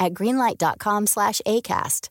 at greenlight.com/acast.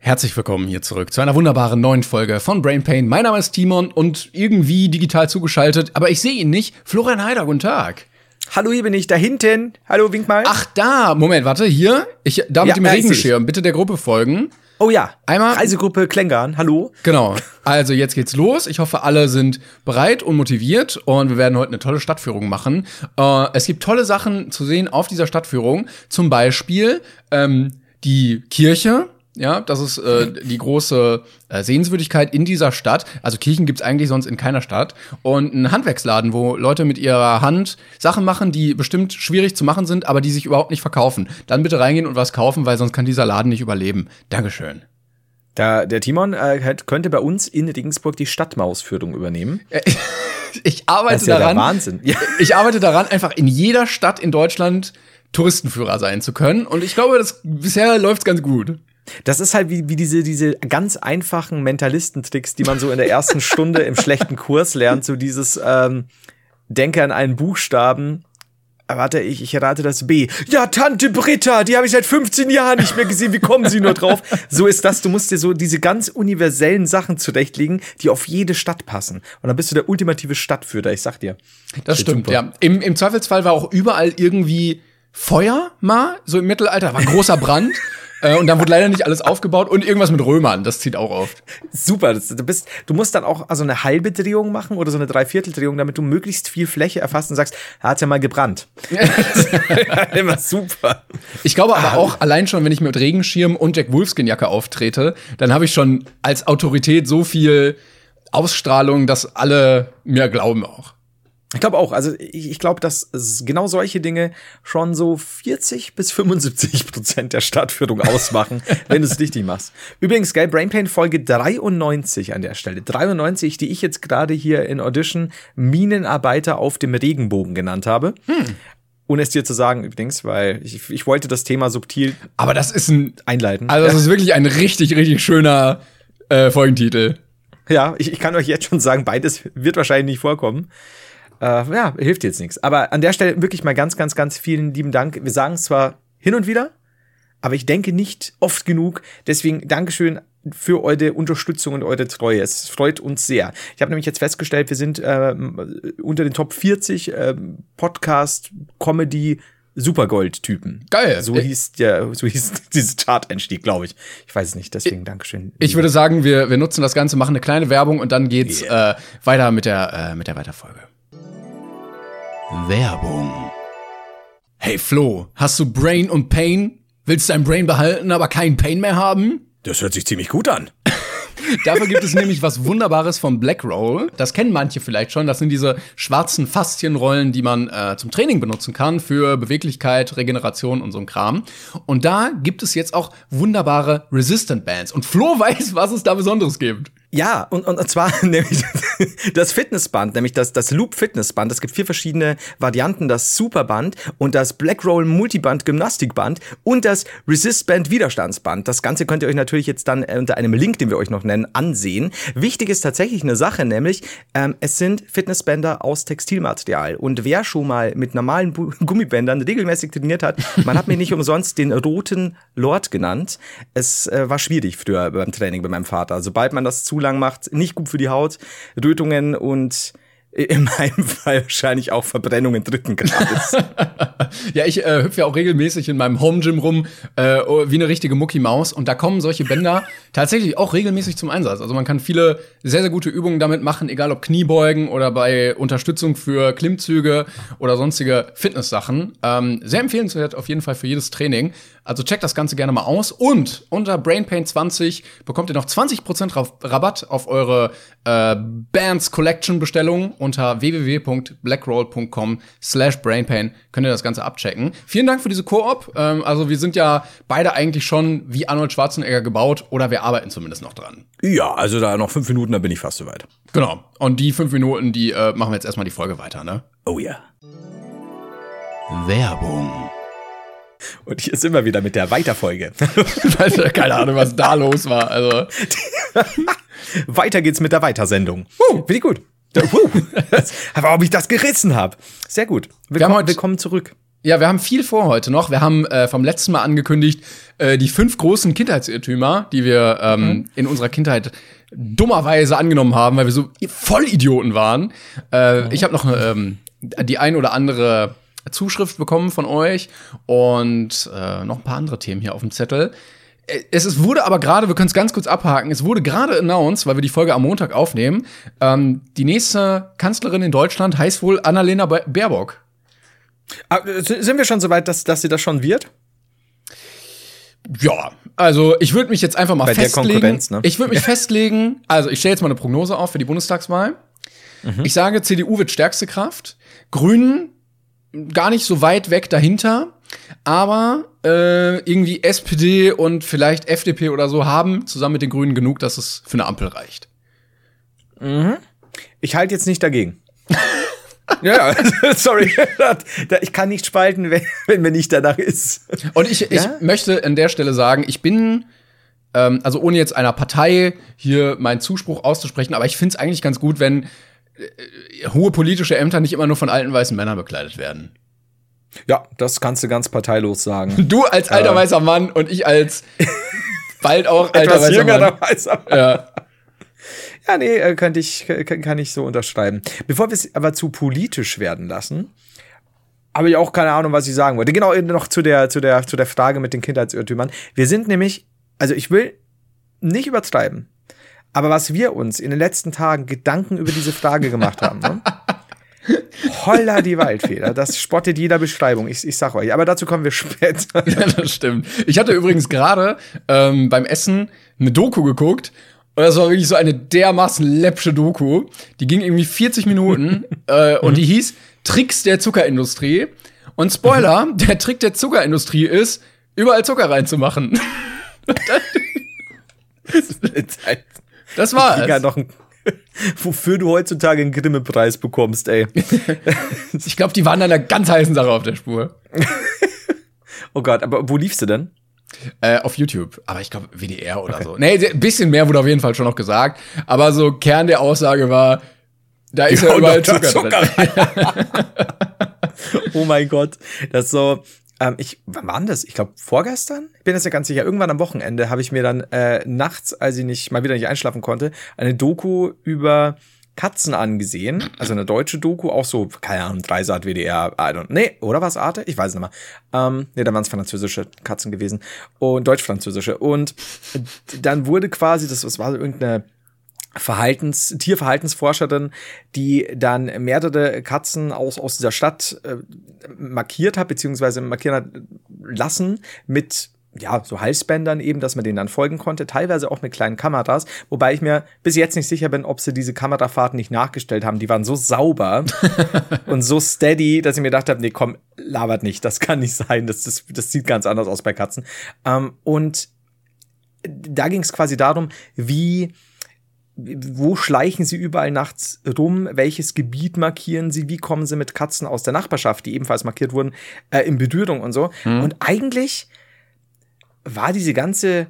Herzlich willkommen hier zurück zu einer wunderbaren neuen Folge von Brain Pain. Mein Name ist Timon und irgendwie digital zugeschaltet, aber ich sehe ihn nicht. Florian Heider, guten Tag. Hallo, hier bin ich, da hinten. Hallo, wink mal. Ach, da. Moment, warte, hier. Ich, da mit Ja, dem Regenschirm. Bitte der Gruppe folgen. Oh ja, Einmal- Reisegruppe Klängern, hallo. Genau. Also jetzt geht's los. Ich hoffe, alle sind bereit und motiviert und wir werden heute eine tolle Stadtführung machen. Äh, es gibt tolle Sachen zu sehen auf dieser Stadtführung. Zum Beispiel ähm, die Kirche. Ja, das ist äh, die große äh, Sehenswürdigkeit in dieser Stadt. Also Kirchen gibt's eigentlich sonst in keiner Stadt. Und ein Handwerksladen, wo Leute mit ihrer Hand Sachen machen, die bestimmt schwierig zu machen sind, aber die sich überhaupt nicht verkaufen. Dann bitte reingehen und was kaufen, weil sonst kann dieser Laden nicht überleben. Dankeschön. Da, der Timon äh, könnte bei uns in Regensburg die Stadtmausführung übernehmen. Ich arbeite Das ist ja daran. der Wahnsinn. Ja. Ich arbeite daran, einfach in jeder Stadt in Deutschland Touristenführer sein zu können. Und ich glaube, das bisher läuft's ganz gut. Das ist halt wie, wie diese, diese ganz einfachen Mentalistentricks, die man so in der ersten Stunde im schlechten Kurs lernt. So dieses ähm, Denke an einen Buchstaben. Ah, Warte, ich, ich errate das B. Ja, Tante Britta, die habe ich seit 15 Jahren nicht mehr gesehen. Wie kommen Sie nur drauf? So ist das. Du musst dir so diese ganz universellen Sachen zurechtlegen, die auf jede Stadt passen. Und dann bist du der ultimative Stadtführer, ich sag dir. Das Wird stimmt, super. ja. Im, Im Zweifelsfall war auch überall irgendwie Feuer mal, so im Mittelalter, war ein großer Brand. Äh, und dann wurde leider nicht alles aufgebaut und irgendwas mit Römern, das zieht auch oft. Super, das, du bist, du musst dann auch also eine halbe Drehung machen oder so eine Dreivierteldrehung, damit du möglichst viel Fläche erfasst und sagst, er hat ja mal gebrannt. Immer super. Ich glaube aber auch, allein schon, wenn ich mit Regenschirm und Jack Wolfskin-Jacke auftrete, dann habe ich schon als Autorität so viel Ausstrahlung, dass alle mir glauben auch. Ich glaube auch, also ich, ich glaube, dass genau solche Dinge schon so 40 bis 75 Prozent der Stadtführung ausmachen, wenn du es richtig machst. Übrigens, geil, Brainpain Folge 93 an der Stelle. 93, die ich jetzt gerade hier in Audition Minenarbeiter auf dem Regenbogen genannt habe. Ohne es dir zu sagen übrigens, weil ich, ich wollte das Thema subtil Aber das ist ein, einleiten. also das ist wirklich ein richtig, richtig schöner äh, Folgentitel. Ja, ich, ich kann euch jetzt schon sagen, beides wird wahrscheinlich nicht vorkommen. Äh, ja, hilft jetzt nichts. Aber an der Stelle wirklich mal ganz, ganz, ganz vielen lieben Dank. Wir sagen es zwar hin und wieder, aber ich denke nicht oft genug. Deswegen Dankeschön für eure Unterstützung und eure Treue. Es freut uns sehr. Ich habe nämlich jetzt festgestellt, wir sind ähm, unter den Top 40 ähm, Podcast, Comedy, Supergold-Typen. Geil. So hieß der, so hieß dieses Chart-Einstieg, glaube ich. Ich weiß es nicht, deswegen Dankeschön. Ich würde sagen, wir, wir nutzen das Ganze, machen eine kleine Werbung und dann geht's äh, weiter mit der, äh, mit der Weiterfolge. Werbung. Hey Flo, hast du Brain und Pain? Willst dein Brain behalten, aber keinen Pain mehr haben? Das hört sich ziemlich gut an. Dafür gibt es nämlich was Wunderbares von Blackroll. Das kennen manche vielleicht schon. Das sind diese schwarzen Faszienrollen, die man äh, zum Training benutzen kann für Beweglichkeit, Regeneration und so ein Kram. Und da gibt es jetzt auch wunderbare Resistant Bands. Und Flo weiß, was es da Besonderes gibt. Ja, und, und, und zwar nämlich das Fitnessband, nämlich das, das Loop Fitnessband. Es gibt vier verschiedene Varianten, das Superband und das Blackroll Multiband Gymnastikband und das Resistband Widerstandsband. Das Ganze könnt ihr euch natürlich jetzt dann unter einem Link, den wir euch noch nennen, ansehen. Wichtig ist tatsächlich eine Sache, nämlich ähm, es sind Fitnessbänder aus Textilmaterial. Und wer schon mal mit normalen Bu Gummibändern regelmäßig trainiert hat, man hat mich nicht umsonst den roten Lord genannt. Es äh, war schwierig früher beim Training bei meinem Vater. Sobald man das zu lang macht, nicht gut für die Haut, Rötungen und in meinem Fall wahrscheinlich auch Verbrennungen dritten Grades. Ja, ich äh, hüpfe ja auch regelmäßig in meinem Home Gym rum, äh, wie eine richtige Mucki Maus. Und da kommen solche Bänder tatsächlich auch regelmäßig zum Einsatz. Also man kann viele sehr, sehr gute Übungen damit machen, egal ob Kniebeugen oder bei Unterstützung für Klimmzüge oder sonstige Fitnesssachen. Ähm, sehr empfehlenswert auf jeden Fall für jedes Training. Also checkt das Ganze gerne mal aus. Und unter BrainPain20 bekommt ihr noch 20% Ra- Rabatt auf eure äh, Bands Collection Bestellung. unter www.blackroll.com slash brainpain könnt ihr das Ganze abchecken. Vielen Dank für diese Koop. Ähm, also wir sind ja beide eigentlich schon wie Arnold Schwarzenegger gebaut oder wir arbeiten zumindest noch dran. Ja, also da noch fünf Minuten, da bin ich fast soweit. Genau. Und die fünf Minuten, die äh, machen wir jetzt erstmal die Folge weiter, ne? Oh ja. Werbung. Und hier sind wir wieder mit der Weiterfolge. Keine Ahnung, was da los war. Also. Weiter geht's mit der Weitersendung. Uh, Finde ich gut. Uh, warum ich das gerissen habe. Sehr gut. Willkommen, heute- willkommen zurück. Ja, wir haben viel vor heute noch. Wir haben äh, vom letzten Mal angekündigt, äh, die fünf großen Kindheitsirrtümer, die wir ähm, in unserer Kindheit dummerweise angenommen haben, weil wir so Vollidioten waren. Äh, Ich habe noch ähm, die ein oder andere Zuschrift bekommen von euch und äh, noch ein paar andere Themen hier auf dem Zettel. Äh, Es ist, wurde aber gerade, wir können es ganz kurz abhaken, es wurde gerade announced, weil wir die Folge am Montag aufnehmen, ähm, die nächste Kanzlerin in Deutschland heißt wohl Annalena Ba- Baerbock. Ah, sind wir schon so weit, dass, dass sie das schon wird? Ja, also ich würde mich jetzt einfach mal Bei der festlegen. Konkurrenz, ne? Ich würde mich festlegen, also ich stelle jetzt mal eine Prognose auf für die Bundestagswahl. Mhm. Ich sage, CDU wird stärkste Kraft, Grünen gar nicht so weit weg dahinter, aber äh, irgendwie SPD und vielleicht FDP oder so haben zusammen mit den Grünen genug, dass es für eine Ampel reicht. Ich halte jetzt nicht dagegen. ja, sorry. ich kann nicht spalten, wenn, wenn mir nicht danach ist. Und ich, ich Ja? möchte an der Stelle sagen, ich bin, ähm, also ohne jetzt einer Partei hier meinen Zuspruch auszusprechen, aber ich finde es eigentlich ganz gut, wenn hohe politische Ämter nicht immer nur von alten weißen Männern bekleidet werden. Ja, das kannst du ganz parteilos sagen. Du als alter Äh. weißer Mann und ich als bald auch alter Etwas weißer jünger Mann. weißer Mann. Ja. Ja, nee, äh, könnte ich, kann, kann ich so unterschreiben. Bevor wir es aber zu politisch werden lassen, habe ich auch keine Ahnung, was ich sagen wollte. Genau, noch zu der, zu der, zu der Frage mit den Kindheitsirrtümern. Wir sind nämlich, also ich will nicht übertreiben, aber was wir uns in den letzten Tagen Gedanken über diese Frage gemacht haben, ne? Holla die Waldfeder, das spottet jeder Beschreibung, ich, ich sag euch. Aber dazu kommen wir später. ja, das stimmt. Ich hatte übrigens gerade ähm, beim Essen eine Doku geguckt. Und das war wirklich so eine dermaßen läppsche Doku. Die ging irgendwie 40 Minuten äh, und die hieß Tricks der Zuckerindustrie. Und Spoiler, der Trick der Zuckerindustrie ist, überall Zucker reinzumachen. Das war Ja, es. noch ein, wofür du heutzutage einen Grimme-Preis bekommst, ey. Ich glaube, die waren an einer ganz heißen Sache auf der Spur. Oh Gott, aber wo liefst du denn? Äh, auf YouTube. Aber ich glaube, WDR oder so. Nee, ein bisschen mehr wurde auf jeden Fall schon noch gesagt. Aber so Kern der Aussage war, da ist ja überall da Zucker, drin. oh mein Gott. Das ist so. Ähm, ich, wann war das? Ich glaube, vorgestern? Ich bin jetzt ja ganz sicher. Irgendwann am Wochenende habe ich mir dann äh, nachts, als ich nicht mal wieder nicht einschlafen konnte, eine Doku über Katzen angesehen. Also eine deutsche Doku, auch so, keine Ahnung, Dreisat, WDR, I don't, nee, oder was Arte? Ich weiß nicht mehr. Ähm, nee, da waren es französische Katzen gewesen. Und deutsch-französische. Und dann wurde quasi, das, das war irgendeine Verhaltens, Tierverhaltensforscherin, die dann mehrere Katzen aus, aus dieser Stadt äh, markiert hat, beziehungsweise markieren hat lassen mit ja, so Halsbändern eben, dass man denen dann folgen konnte, teilweise auch mit kleinen Kameras, wobei ich mir bis jetzt nicht sicher bin, ob sie diese Kamerafahrten nicht nachgestellt haben. Die waren so sauber und so steady, dass ich mir gedacht habe, nee, komm, labert nicht, das kann nicht sein, das, das, das sieht ganz anders aus bei Katzen. Ähm, und da ging es quasi darum, wie wo schleichen sie überall nachts rum, welches Gebiet markieren sie, wie kommen sie mit Katzen aus der Nachbarschaft, die ebenfalls markiert wurden, äh, in Berührung und so. Und eigentlich war diese ganze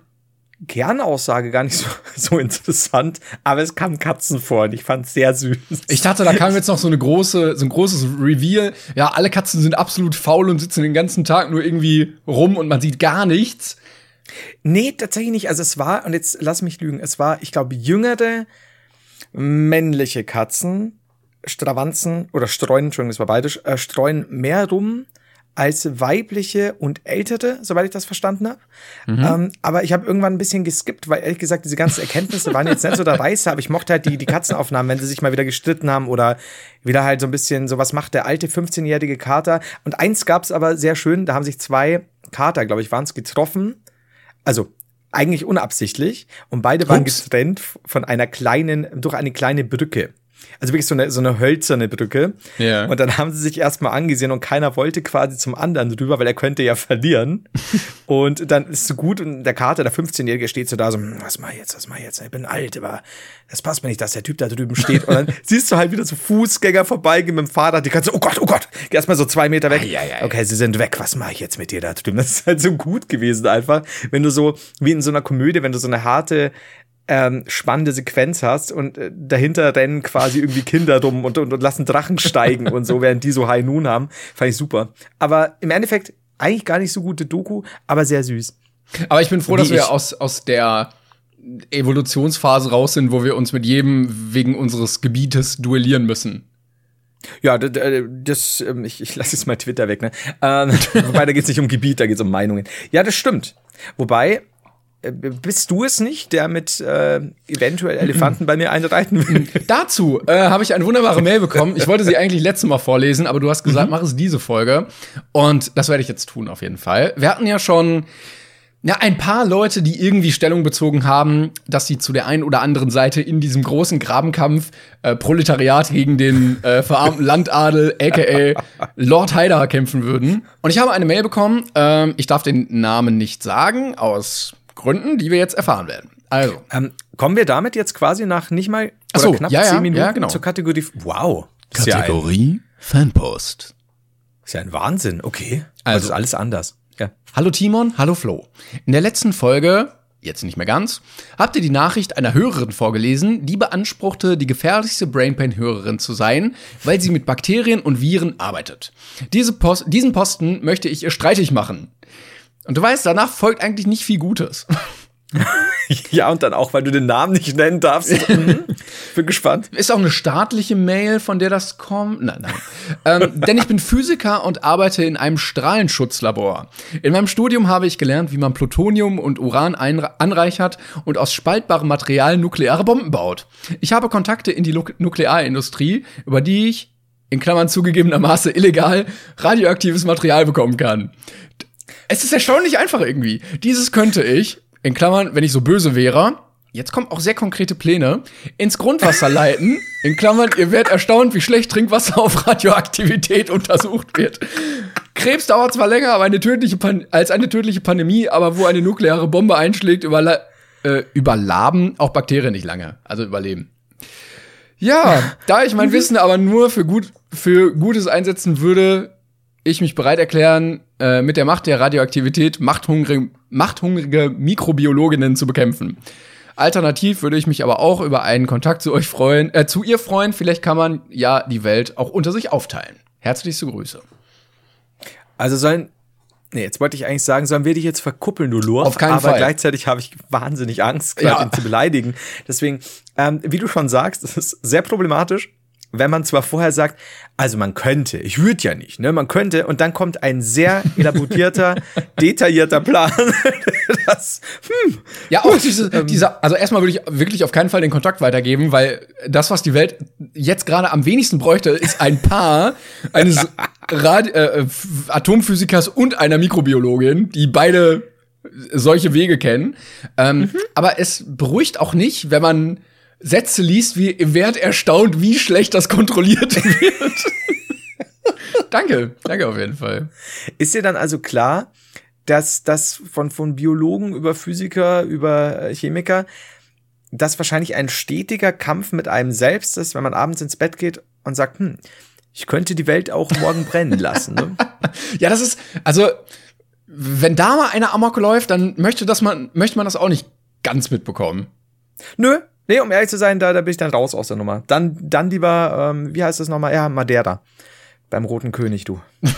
Kernaussage gar nicht so, so interessant, aber es kamen Katzen vor und ich fand es sehr süß. Ich dachte, da kam jetzt noch so eine große, so ein großes Reveal. Ja, alle Katzen sind absolut faul und sitzen den ganzen Tag nur irgendwie rum und man sieht gar nichts. Nee, tatsächlich nicht. Also es war, und jetzt lass mich lügen, es war, ich glaube, jüngere männliche Katzen stravanzen oder streuen, Entschuldigung, das war beides, äh, streuen mehr rum als weibliche und ältere, soweit ich das verstanden habe. Ähm, aber ich habe irgendwann ein bisschen geskippt, weil ehrlich gesagt, diese ganzen Erkenntnisse waren jetzt nicht so der Reißer, aber ich mochte halt die, die Katzenaufnahmen, wenn sie sich mal wieder gestritten haben oder wieder halt so ein bisschen, so was macht der alte 15-jährige Kater. Und eins gab's aber sehr schön, da haben sich zwei Kater, glaube ich, waren es getroffen. Also eigentlich unabsichtlich. Und beide waren Ups. getrennt von einer kleinen, durch eine kleine Brücke. Also wirklich so eine, so eine hölzerne Brücke. Ja. Und dann haben sie sich erstmal angesehen und keiner wollte quasi zum anderen drüber, weil er könnte ja verlieren. und dann ist so gut und der Kater, der 15-Jährige, steht so da so, hm, was mach ich jetzt, was mach ich jetzt? Ich bin alt, aber das passt mir nicht, dass der Typ da drüben steht. Und dann siehst du halt wieder so Fußgänger vorbeigehen mit dem Fahrrad, die kannst so, oh Gott, oh Gott, geh erstmal so zwei Meter weg. Ei, ei, ei. Okay, sie sind weg, was mache ich jetzt mit dir da drüben? Das ist halt so gut gewesen einfach, wenn du so, wie in so einer Komödie, wenn du so eine harte, ähm, spannende Sequenz hast und äh, dahinter rennen quasi irgendwie Kinder rum und, und, und lassen Drachen steigen und so, während die so High Noon haben. Fand ich super. Aber im Endeffekt eigentlich gar nicht so gute Doku, aber sehr süß. Aber ich bin froh, Wie dass wir ich. aus, aus der Evolutionsphase raus sind, wo wir uns mit jedem wegen unseres Gebietes duellieren müssen. Ja, d- d- das, ähm, ich, ich lasse jetzt mal Twitter weg, ne? Ähm, wobei, da geht es nicht um Gebiet, da geht es um Meinungen. Ja, das stimmt. Wobei, bist du es nicht, der mit äh, eventuell Elefanten bei mir einreiten will? Dazu äh, habe ich eine wunderbare Mail bekommen. Ich wollte sie eigentlich letztes Mal vorlesen, aber du hast gesagt, mach es diese Folge. Und das werde ich jetzt tun, auf jeden Fall. Wir hatten ja schon ja, ein paar Leute, die irgendwie Stellung bezogen haben, dass sie zu der einen oder anderen Seite in diesem großen Grabenkampf äh, Proletariat gegen den äh, verarmten Landadel, aka Lord Haider, kämpfen würden. Und ich habe eine Mail bekommen. Ähm, ich darf den Namen nicht sagen, aus Gründen, die wir jetzt erfahren werden. Also, ähm, kommen wir damit jetzt quasi nach nicht mal Ach oder so, knapp ja, zehn Minuten ja, genau. zur Kategorie. Wow. Kategorie Fanpost. ist ja ein Wahnsinn. Okay. Also. Also ist alles anders. Ja. Hallo Timon, hallo Flo. In der letzten Folge, jetzt nicht mehr ganz, habt ihr die Nachricht einer Hörerin vorgelesen, die beanspruchte, die gefährlichste Brainpain-Hörerin zu sein, weil sie mit Bakterien und Viren arbeitet. Diese Post, diesen Posten möchte ich ihr streitig machen. Und du weißt, danach folgt eigentlich nicht viel Gutes. ja, und dann auch, weil du den Namen nicht nennen darfst. Mhm. Bin gespannt. Ist auch eine staatliche Mail, von der das kommt? Nein, nein. ähm, denn ich bin Physiker und arbeite in einem Strahlenschutzlabor. In meinem Studium habe ich gelernt, wie man Plutonium und Uran anreichert und aus spaltbarem Material nukleare Bomben baut. Ich habe Kontakte in die Lu Nuklearindustrie, über die ich, in Klammern zugegebenermaßen illegal, radioaktives Material bekommen kann. Es ist erstaunlich einfach irgendwie. Dieses könnte ich, in Klammern, wenn ich so böse wäre, jetzt kommen auch sehr konkrete Pläne, ins Grundwasser leiten. In Klammern, ihr werdet erstaunt, wie schlecht Trinkwasser auf Radioaktivität untersucht wird. Krebs dauert zwar länger aber eine tödliche Pan als eine tödliche Pandemie, aber wo eine nukleare Bombe einschlägt, überla äh, überlaben auch Bakterien nicht lange. Also überleben. Ja, da ich mein Wissen aber nur für, gut, für Gutes einsetzen würde, ich mich bereit erklären, äh, mit der Macht der Radioaktivität machthungrige, machthungrige Mikrobiologinnen zu bekämpfen. Alternativ würde ich mich aber auch über einen Kontakt zu euch freuen, äh, zu ihr freuen. Vielleicht kann man ja die Welt auch unter sich aufteilen. Herzlichste Grüße. Also sollen. Nee, jetzt wollte ich eigentlich sagen, sollen wir dich jetzt verkuppeln, du Lurf? Auf keinen aber Fall. gleichzeitig habe ich wahnsinnig Angst, Ja. ihn zu beleidigen. Deswegen, ähm, wie du schon sagst, es ist sehr problematisch, wenn man zwar vorher sagt, also man könnte, ich würde ja nicht, ne, man könnte, und dann kommt ein sehr elaborierter, detaillierter Plan. das, hm, Ja, auch diese, dieser, also erstmal würde ich wirklich auf keinen Fall den Kontakt weitergeben, weil das, was die Welt jetzt gerade am wenigsten bräuchte, ist ein Paar eines Radi äh, F- Atomphysikers und einer Mikrobiologin, die beide solche Wege kennen. Ähm, Aber es beruhigt auch nicht, wenn man Sätze liest, wie werdet erstaunt, wie schlecht das kontrolliert wird. danke, danke auf jeden Fall. Ist dir dann also klar, dass das von, von Biologen über Physiker, über Chemiker, dass wahrscheinlich ein stetiger Kampf mit einem selbst ist, wenn man abends ins Bett geht und sagt, hm, ich könnte die Welt auch morgen brennen lassen. Ne? Ja, das ist, also, wenn da mal einer Amok läuft, dann möchte, das man, möchte man das auch nicht ganz mitbekommen. Nö, nee, um ehrlich zu sein, da, da bin ich dann raus aus der Nummer. Dann, dann lieber, ähm, wie heißt das nochmal? Ja, Madeira. Beim Roten König, du.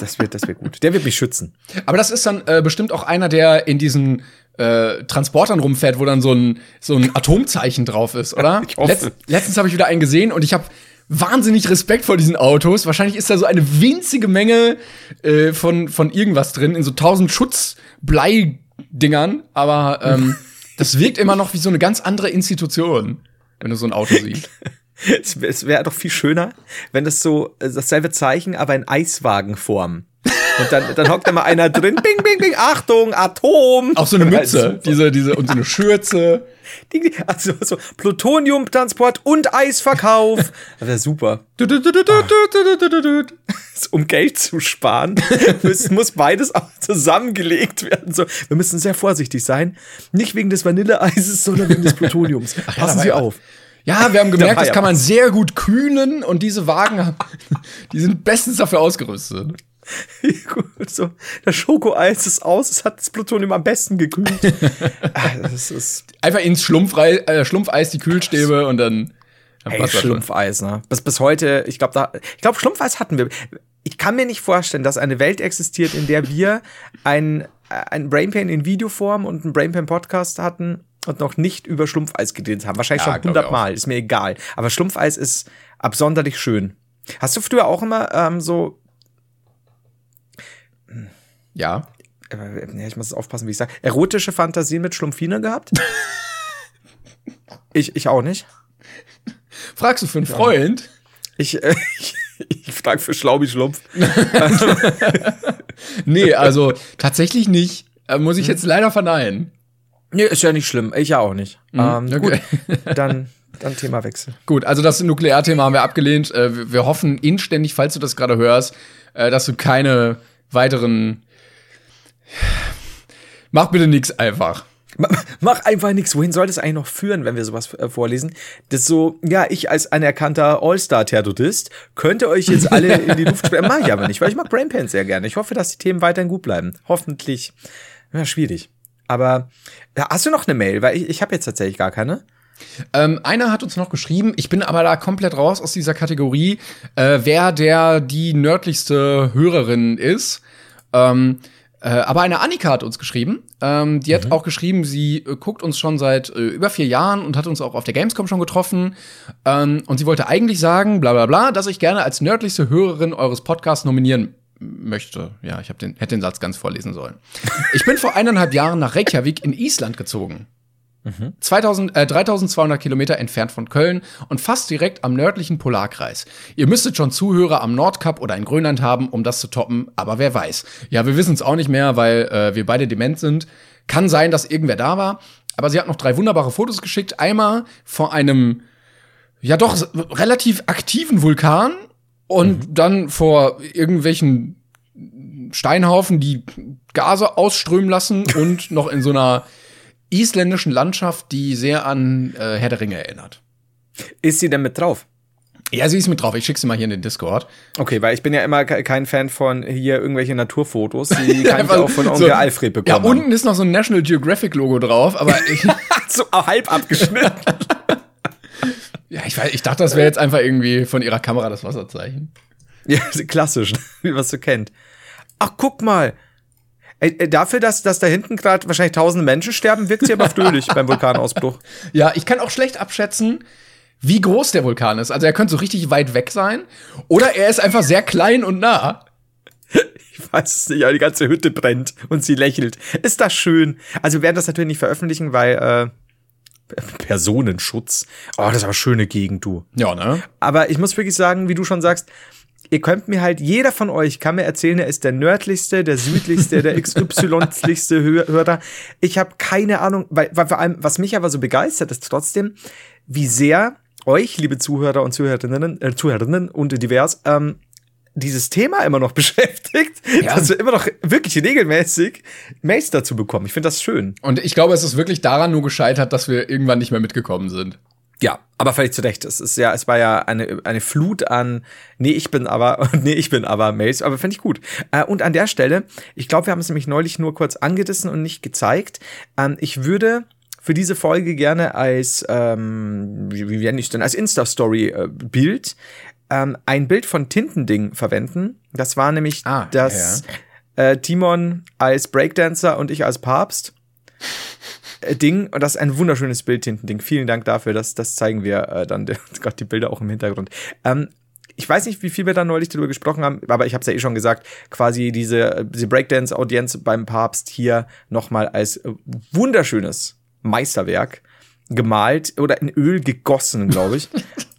Das wird, das wird gut. Der wird mich schützen. Aber das ist dann äh, bestimmt auch einer, der in diesen äh, Transportern rumfährt, wo dann so ein, so ein Atomzeichen drauf ist, oder? Ich hoffe. Letz, letztens habe ich wieder einen gesehen und ich habe wahnsinnig Respekt vor diesen Autos. Wahrscheinlich ist da so eine winzige Menge äh, von, von irgendwas drin, in so tausend Schutzblei-Dingern. Aber ähm, das wirkt immer noch wie so eine ganz andere Institution, wenn du so ein Auto siehst. Es, wär- es wäre doch viel schöner, wenn das so äh, dasselbe Zeichen, aber in Eiswagenform Und dann, dann hockt da mal einer drin, bing, bing, bing, Achtung, Atom. Auch so eine Und Mütze, diese, diese, und so eine Schürze. Also so Plutoniumtransport und Eisverkauf. Das wäre super. um Geld zu sparen, muss beides auch zusammengelegt werden. So, wir müssen sehr vorsichtig sein. Nicht wegen des Vanilleeises, sondern wegen des Plutoniums. Passen Sie auf. Ja, wir haben gemerkt, das kann man sehr gut kühnen und diese Wagen, die sind bestens dafür ausgerüstet. So, das Schokoeis ist aus, es hat das Plutonium am besten gekühlt. Ah, das ist Einfach ins Schlumpfrei, äh, Schlumpfeis die Kühlstäbe und dann, dann Ey, passt das schon. Schlumpfeis, ne? Bis, bis heute, ich glaube, da, ich glaube, Schlumpfeis hatten wir. Ich kann mir nicht vorstellen, dass eine Welt existiert, in der wir ein, ein Brainpain in Videoform und einen Brainpain Podcast hatten und noch nicht über Schlumpfeis geredet haben. Wahrscheinlich Ja, schon hundertmal, ist mir egal. Aber Schlumpfeis ist absonderlich schön. Hast du früher auch immer ähm, so, Ja. äh, ich muss aufpassen, wie ich sage, erotische Fantasien mit Schlumpfine gehabt? ich, ich auch nicht. Fragst du für einen Freund? Ich, äh, ich, ich frage für Schlaubi-Schlumpf. Nee, also tatsächlich nicht. Äh, muss ich jetzt leider verneinen. Nee, ist ja nicht schlimm. Ich ja auch nicht. Ähm, okay. Gut, dann, dann Themawechsel. Gut, also das Nuklearthema haben wir abgelehnt. Äh, wir- wir hoffen inständig, falls du das gerade hörst, äh, dass du keine weiteren. Mach bitte nix einfach. Ma- Mach einfach nichts. Wohin soll das eigentlich noch führen, wenn wir sowas äh, vorlesen? Das ist so, ja, ich als anerkannter All-Star-Terrorist könnte euch jetzt alle in die Luft sperren. Mach ich aber nicht, weil ich mag Brainpan sehr gerne. Ich hoffe, dass die Themen weiterhin gut bleiben. Hoffentlich. Ja, schwierig. Aber ja, hast du noch eine Mail? Weil ich, ich habe jetzt tatsächlich gar keine. Ähm, einer hat uns noch geschrieben, ich bin aber da komplett raus aus dieser Kategorie, äh, wer der die nördlichste Hörerin ist. Ähm, äh, aber eine Annika hat uns geschrieben. Ähm, die hat auch geschrieben, sie äh, guckt uns schon seit äh, über vier Jahren und hat uns auch auf der Gamescom schon getroffen. Ähm, und sie wollte eigentlich sagen, bla bla bla, dass ich gerne als nördlichste Hörerin eures Podcasts nominieren möchte. Ja, ich hab den, hätte den Satz ganz vorlesen sollen. Ich bin vor eineinhalb Jahren nach Reykjavik in Island gezogen. 2000, äh, 3200 Kilometer entfernt von Köln und fast direkt am nördlichen Polarkreis. Ihr müsstet schon Zuhörer am Nordkap oder in Grönland haben, um das zu toppen, aber wer weiß. Ja, wir wissen es auch nicht mehr, weil äh, wir beide dement sind. Kann sein, dass irgendwer da war, aber sie hat noch drei wunderbare Fotos geschickt. Einmal vor einem, ja doch, relativ aktiven Vulkan und dann vor irgendwelchen Steinhaufen, die Gase ausströmen lassen und noch in so einer isländischen Landschaft, die sehr an äh, Herr der Ringe erinnert. Ist sie denn mit drauf? Ja, sie ist mit drauf. Ich schick sie mal hier in den Discord. Okay, weil ich bin ja immer ke- kein Fan von hier irgendwelche Naturfotos. Die kann ich Einfach auch von so- Onkel Alfred Ja, bekommen. unten ist noch so ein National Geographic Logo drauf, aber ich, so halb abgeschnitten. ja, ich, weiß, ich dachte, das wäre jetzt einfach irgendwie von ihrer Kamera das Wasserzeichen. ja, klassisch, wie man es so kennt. Ach, guck mal. Äh, äh, dafür, dass, dass da hinten gerade wahrscheinlich tausende Menschen sterben, wirkt sie aber fröhlich beim Vulkanausbruch. Ja, ich kann auch schlecht abschätzen, wie groß der Vulkan ist. Also er könnte so richtig weit weg sein oder er ist einfach sehr klein und nah. Ich weiß es nicht, aber die ganze Hütte brennt und sie lächelt. Ist das schön? Also wir werden das natürlich nicht veröffentlichen, weil äh, Personenschutz. Oh, das ist aber schöne Gegend, du. Ja, ne? Aber ich muss wirklich sagen, wie du schon sagst, ihr könnt mir halt, jeder von euch kann mir erzählen, er ist der nördlichste, der südlichste, der XY-lichste Hö- Hörer. Ich habe keine Ahnung, weil, weil vor allem, was mich aber so begeistert, ist trotzdem, wie sehr euch, liebe Zuhörer und Zuhörerinnen, äh, Zuhörerinnen und divers, ähm, dieses Thema immer noch beschäftigt, Ja. dass wir immer noch wirklich regelmäßig Mails dazu bekommen. Ich finde das schön. Und ich glaube, es ist wirklich daran nur gescheitert, dass wir irgendwann nicht mehr mitgekommen sind. Ja, aber völlig zu Recht. Es ist ja, es war ja eine, eine Flut an, nee, ich bin aber, nee, ich bin aber Mails, aber finde ich gut. Äh, und an der Stelle, ich glaube, wir haben es nämlich neulich nur kurz angerissen und nicht gezeigt. Ähm, ich würde für diese Folge gerne als, ähm, wie, wie nenne ich denn, als Insta-Story-Bild ähm, ein Bild von Tintending verwenden. Das war nämlich Ah, das äh, Timon als Breakdancer und ich als Papst. Äh, Ding, und das ist ein wunderschönes Bild hinten, Ding. Vielen Dank dafür, das, das zeigen wir äh, dann, Gott, die Bilder auch im Hintergrund. Ähm, ich weiß nicht, wie viel wir da neulich darüber gesprochen haben, aber ich habe es ja eh schon gesagt, quasi diese, diese Breakdance-Audienz beim Papst hier nochmal als äh, wunderschönes Meisterwerk gemalt oder in Öl gegossen, glaube ich.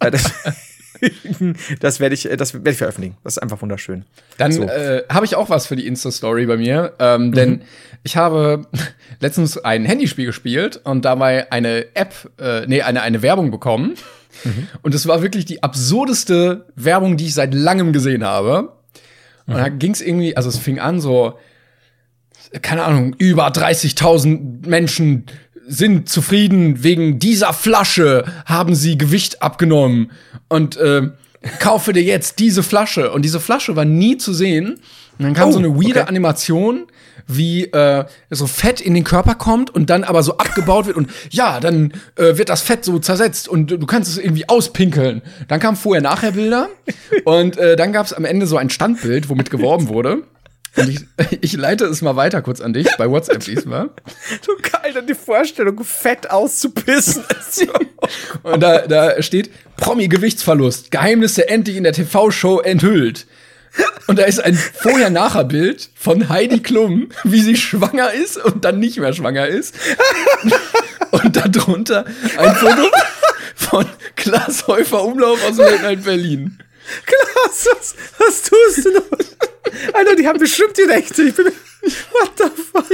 Äh, das, werde ich, das werde ich veröffentlichen. Das ist einfach wunderschön. Dann So. äh, habe ich auch was für die Insta-Story bei mir, ähm, denn ich habe letztens ein Handyspiel gespielt und dabei eine App, äh, nee, eine, eine Werbung bekommen. Und es war wirklich die absurdeste Werbung, die ich seit langem gesehen habe. Und da ging es irgendwie, also es fing an so, keine Ahnung, über 30.000 Menschen sind zufrieden wegen dieser Flasche, haben sie Gewicht abgenommen und äh, kaufe dir jetzt diese Flasche. Und diese Flasche war nie zu sehen. Und dann kam Oh, so eine weirde okay. Animation, wie äh, so Fett in den Körper kommt und dann aber so abgebaut wird und ja, dann äh, wird das Fett so zersetzt und du kannst es irgendwie auspinkeln. Dann kam vorher-nachher Bilder und äh, dann gab es am Ende so ein Standbild, womit geworben wurde. Und ich, ich leite es mal weiter kurz an dich, bei WhatsApp diesmal. So geil, dann die Vorstellung, fett auszupissen. Und da, da steht Promi-Gewichtsverlust, Geheimnisse endlich in der TV-Show enthüllt. Und da ist ein Vorher-Nachher-Bild von Heidi Klum, wie sie schwanger ist und dann nicht mehr schwanger ist. Und darunter ein Foto von Klaas Häufer Umlauf aus Night Berlin. Klaas, was, was tust du noch? Alter, die haben bestimmt die Rechte. Ich bin, what the fuck?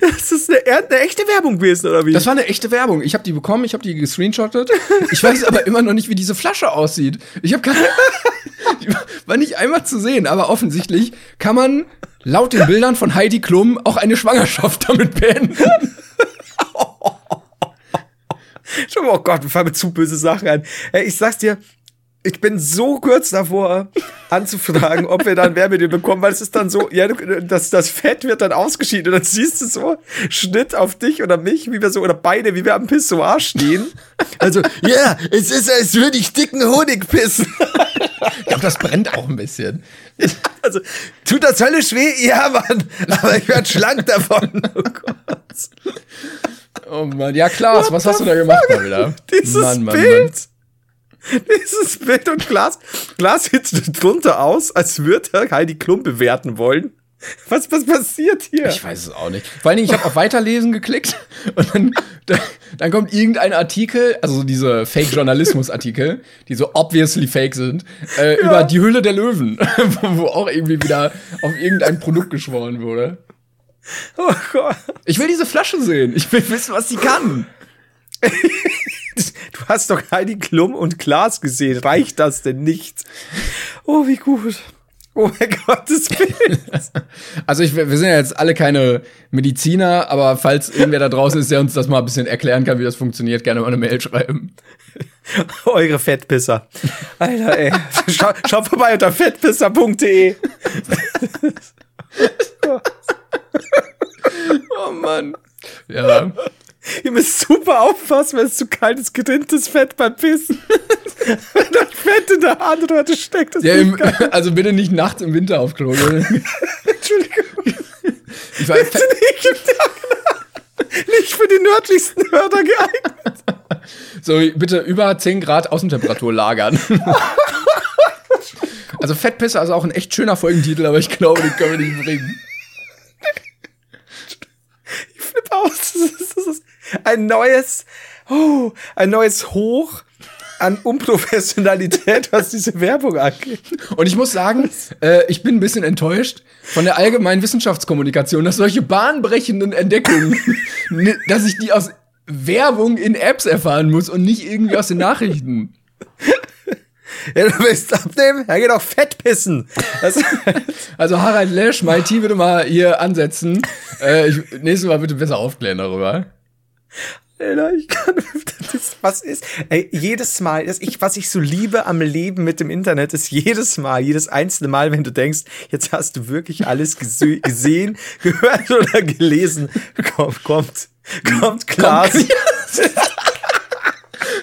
Das ist eine, eine echte Werbung gewesen, oder wie? Das war eine echte Werbung. Ich habe die bekommen, ich habe die gescreenshottet. Ich weiß aber immer noch nicht, wie diese Flasche aussieht. Ich habe keine. War nicht einmal zu sehen, aber offensichtlich kann man laut den Bildern von Heidi Klum auch eine Schwangerschaft damit beenden. Schon mal, oh Gott, wir fangen mit zu böse Sachen an. Ich sag's dir, ich bin so kurz davor, anzufragen, ob wir dann Werbedeo bekommen, weil es ist dann so, ja, das, das Fett wird dann ausgeschieden und dann siehst du so Schnitt auf dich oder mich, wie wir so, oder beide, wie wir am Pissoir stehen. Also, ja, es ist, als würde ich dicken Honig pissen. Ich glaube, das brennt auch ein bisschen. Also, tut das höllisch weh? Ja, Mann, aber ich werde schlank davon. Oh Gott. Oh Mann, ja Klaas, was hast du da gemacht mal wieder? Dieses Mann, Mann, Bild. Dieses Bild und Glas. Glas sieht drunter aus, als würde er Heidi Klum bewerten wollen. Was, was passiert hier? Ich weiß es auch nicht. Vor allen Dingen, ich habe auf Weiterlesen geklickt und dann, dann, dann kommt irgendein Artikel, also so diese Fake-Journalismus-Artikel, die so obviously fake sind, äh, über die Hülle der Löwen, wo, wo auch irgendwie wieder auf irgendein Produkt geschworen wurde. Oh Gott. Ich will diese Flasche sehen. Ich will wissen, was sie kann. Du hast doch Heidi Klum und Glas gesehen. Reicht das denn nicht? Oh, wie gut. Oh mein Gott, das Bild. Also ich, wir sind ja jetzt alle keine Mediziner, aber falls irgendwer da draußen ist, der uns das mal ein bisschen erklären kann, wie das funktioniert, gerne mal eine Mail schreiben. Eure Fettpisser. Alter, ey. Schau, schau vorbei unter fettpisser.de. Oh Mann. Ja. Ihr müsst super aufpassen, wenn es zu kalt ist, gerinntes Fett beim Pissen. wenn das Fett in der Harnröhre steckt, das ja ist im, also bitte nicht nachts im Winter auf Klo. Entschuldigung. Ich war, Bitte nicht im Tag. Nicht für die nördlichsten Hörer geeignet. so, bitte über 10 Grad Außentemperatur lagern. Also Fettpisse ist auch ein echt schöner Folgentitel, aber ich glaube, den können wir nicht bringen. Ich flippe aus. Das ist, das ist ein neues, oh, ein neues Hoch an Unprofessionalität, was diese Werbung angeht. Und ich muss sagen, äh, ich bin ein bisschen enttäuscht von der allgemeinen Wissenschaftskommunikation, dass solche bahnbrechenden Entdeckungen, dass ich die aus Werbung in Apps erfahren muss und nicht irgendwie aus den Nachrichten. Ja, du willst abnehmen? Ja, geh doch Fett pissen. Also Harald Lesch, mein Team würde mal hier ansetzen. Äh, ich, nächstes Mal bitte besser aufklären darüber. Alter, ich kann, das, was ist, ey, jedes Mal, das ich, was ich so liebe am Leben mit dem Internet, ist jedes Mal, jedes einzelne Mal, wenn du denkst, jetzt hast du wirklich alles gesö- gesehen, gehört oder gelesen, kommt, kommt, kommt Klaas.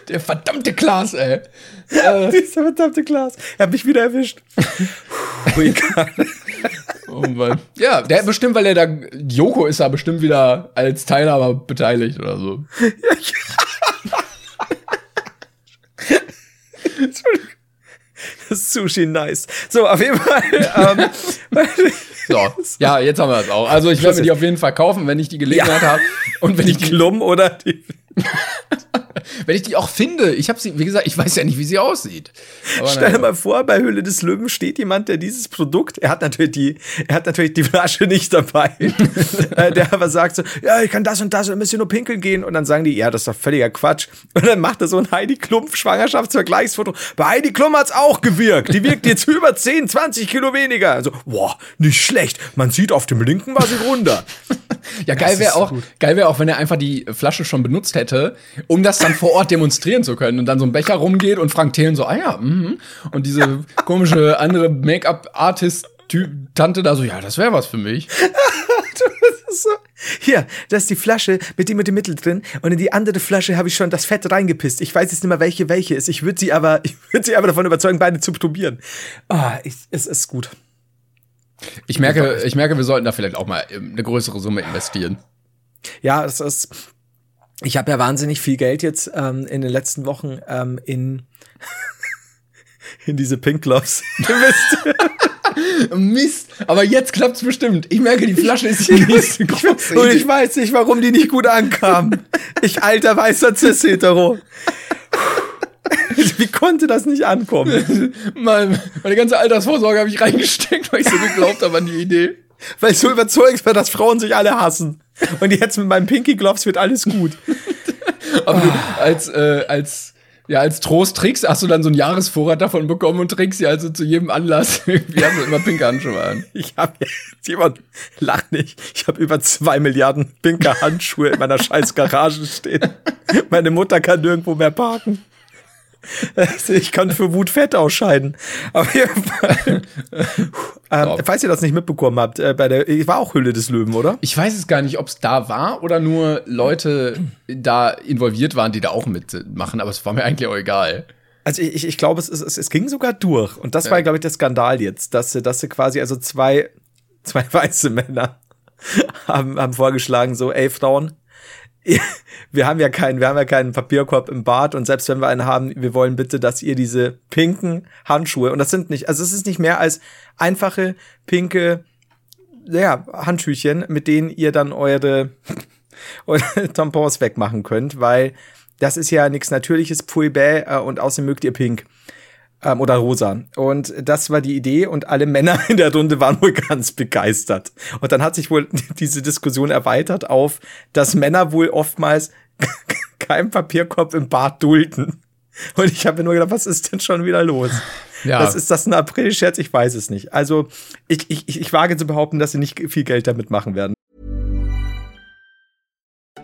Der verdammte Klaas, ey. Dieser verdammte Klaas. Er hat mich wieder erwischt. Puh, egal. Mann. Ja, der bestimmt, weil er da, Joko ist da bestimmt wieder als Teilhaber beteiligt oder so. Das ist Sushi nice. So, auf jeden Fall. Ähm, So, ja, jetzt haben wir das auch. Also ich werde mir die auf jeden Fall kaufen, wenn ich die Gelegenheit Ja. habe. Und wenn ich die Klum oder die. Wenn ich die auch finde, ich habe sie, wie gesagt, ich weiß ja nicht, wie sie aussieht. Aber Stell dir mal vor, bei Höhle des Löwen steht jemand, der dieses Produkt, er hat natürlich die, er hat natürlich die Flasche nicht dabei, äh, der aber sagt so, ja, ich kann das und das und ein bisschen nur pinkeln gehen und dann sagen die, ja, das ist doch völliger Quatsch. Und dann macht er so ein Heidi Klum Schwangerschaftsvergleichsfoto. Bei Heidi Klum hat's auch gewirkt. Die wirkt jetzt über 10, 20 Kilo weniger. Also, boah, nicht schlecht. Man sieht auf dem linken war sie runter. ja, geil wäre auch, geil wäre auch, wenn er einfach die Flasche schon benutzt hätte, um das dann vor Ort demonstrieren zu können und dann so ein Becher rumgeht und Frank Thelen so, ah ja, mhm. und diese komische andere Make-up-Artist Tante da so, ja, das wäre was für mich. so. Hier, da ist die Flasche mit dem mit dem Mittel drin und in die andere Flasche habe ich schon das Fett reingepisst. Ich weiß jetzt nicht mehr, welche welche ist. Ich würde sie aber, ich würde sie aber davon überzeugen, beide zu probieren. Ah, oh, es ist gut. Ich merke, ich merke, wir sollten da vielleicht auch mal eine größere Summe investieren. Ja, es ist. Ich habe ja wahnsinnig viel Geld jetzt ähm, in den letzten Wochen ähm, in in diese Pink Gloves. Mist, aber jetzt klappt's bestimmt. Ich merke, die Flasche ist hier nicht groß. Und ich weiß nicht, warum die nicht gut ankam. Ich alter weißer Cis-Hetero. Wie konnte das nicht ankommen? meine, meine ganze Altersvorsorge habe ich reingesteckt, weil ich so geglaubt habe an die Idee. Weil ich so überzeugt war, dass Frauen sich alle hassen. Und jetzt mit meinem Pinky Gloves wird alles gut. Aber du, als, äh, als ja, als Trost trägst, hast du dann so einen Jahresvorrat davon bekommen und trägst sie also zu jedem Anlass. Wir haben immer pinke Handschuhe an. Ich habe jetzt jemand lacht nicht. Ich habe über zwei Milliarden pinke Handschuhe in meiner scheiß Garage stehen. Meine Mutter kann nirgendwo mehr parken. Ich kann für Wut Fett ausscheiden. Auf jeden Fall. ähm, falls ihr das nicht mitbekommen habt, äh, bei der, ich war auch Hülle des Löwen, oder? Ich weiß es gar nicht, ob es da war oder nur Leute da involviert waren, die da auch mitmachen, aber es war mir eigentlich auch egal. Also ich, ich glaube, es, es, es ging sogar durch. Und das ja. war, glaube ich, der Skandal jetzt, dass, dass sie quasi, also zwei, zwei weiße Männer haben, haben vorgeschlagen, so, ey Frauen, wir haben ja keinen, wir haben ja keinen Papierkorb im Bad und selbst wenn wir einen haben, wir wollen bitte, dass ihr diese pinken Handschuhe und das sind nicht, also es ist nicht mehr als einfache pinke, ja, Handschüchen, mit denen ihr dann eure, Tampons wegmachen könnt, weil das ist ja nichts Natürliches, Pfui bäh, äh, und außerdem mögt ihr pink ähm, oder rosa. Und das war die Idee und alle Männer in der Runde waren wohl ganz begeistert. Und dann hat sich wohl diese Diskussion erweitert auf, dass Männer wohl oftmals keinen Papierkorb im Bad dulden. Und ich habe mir nur gedacht, was ist denn schon wieder los? Ja. Das ist das ein April-Scherz? Ich weiß es nicht. Also ich, ich, ich wage zu behaupten, dass sie nicht viel Geld damit machen werden.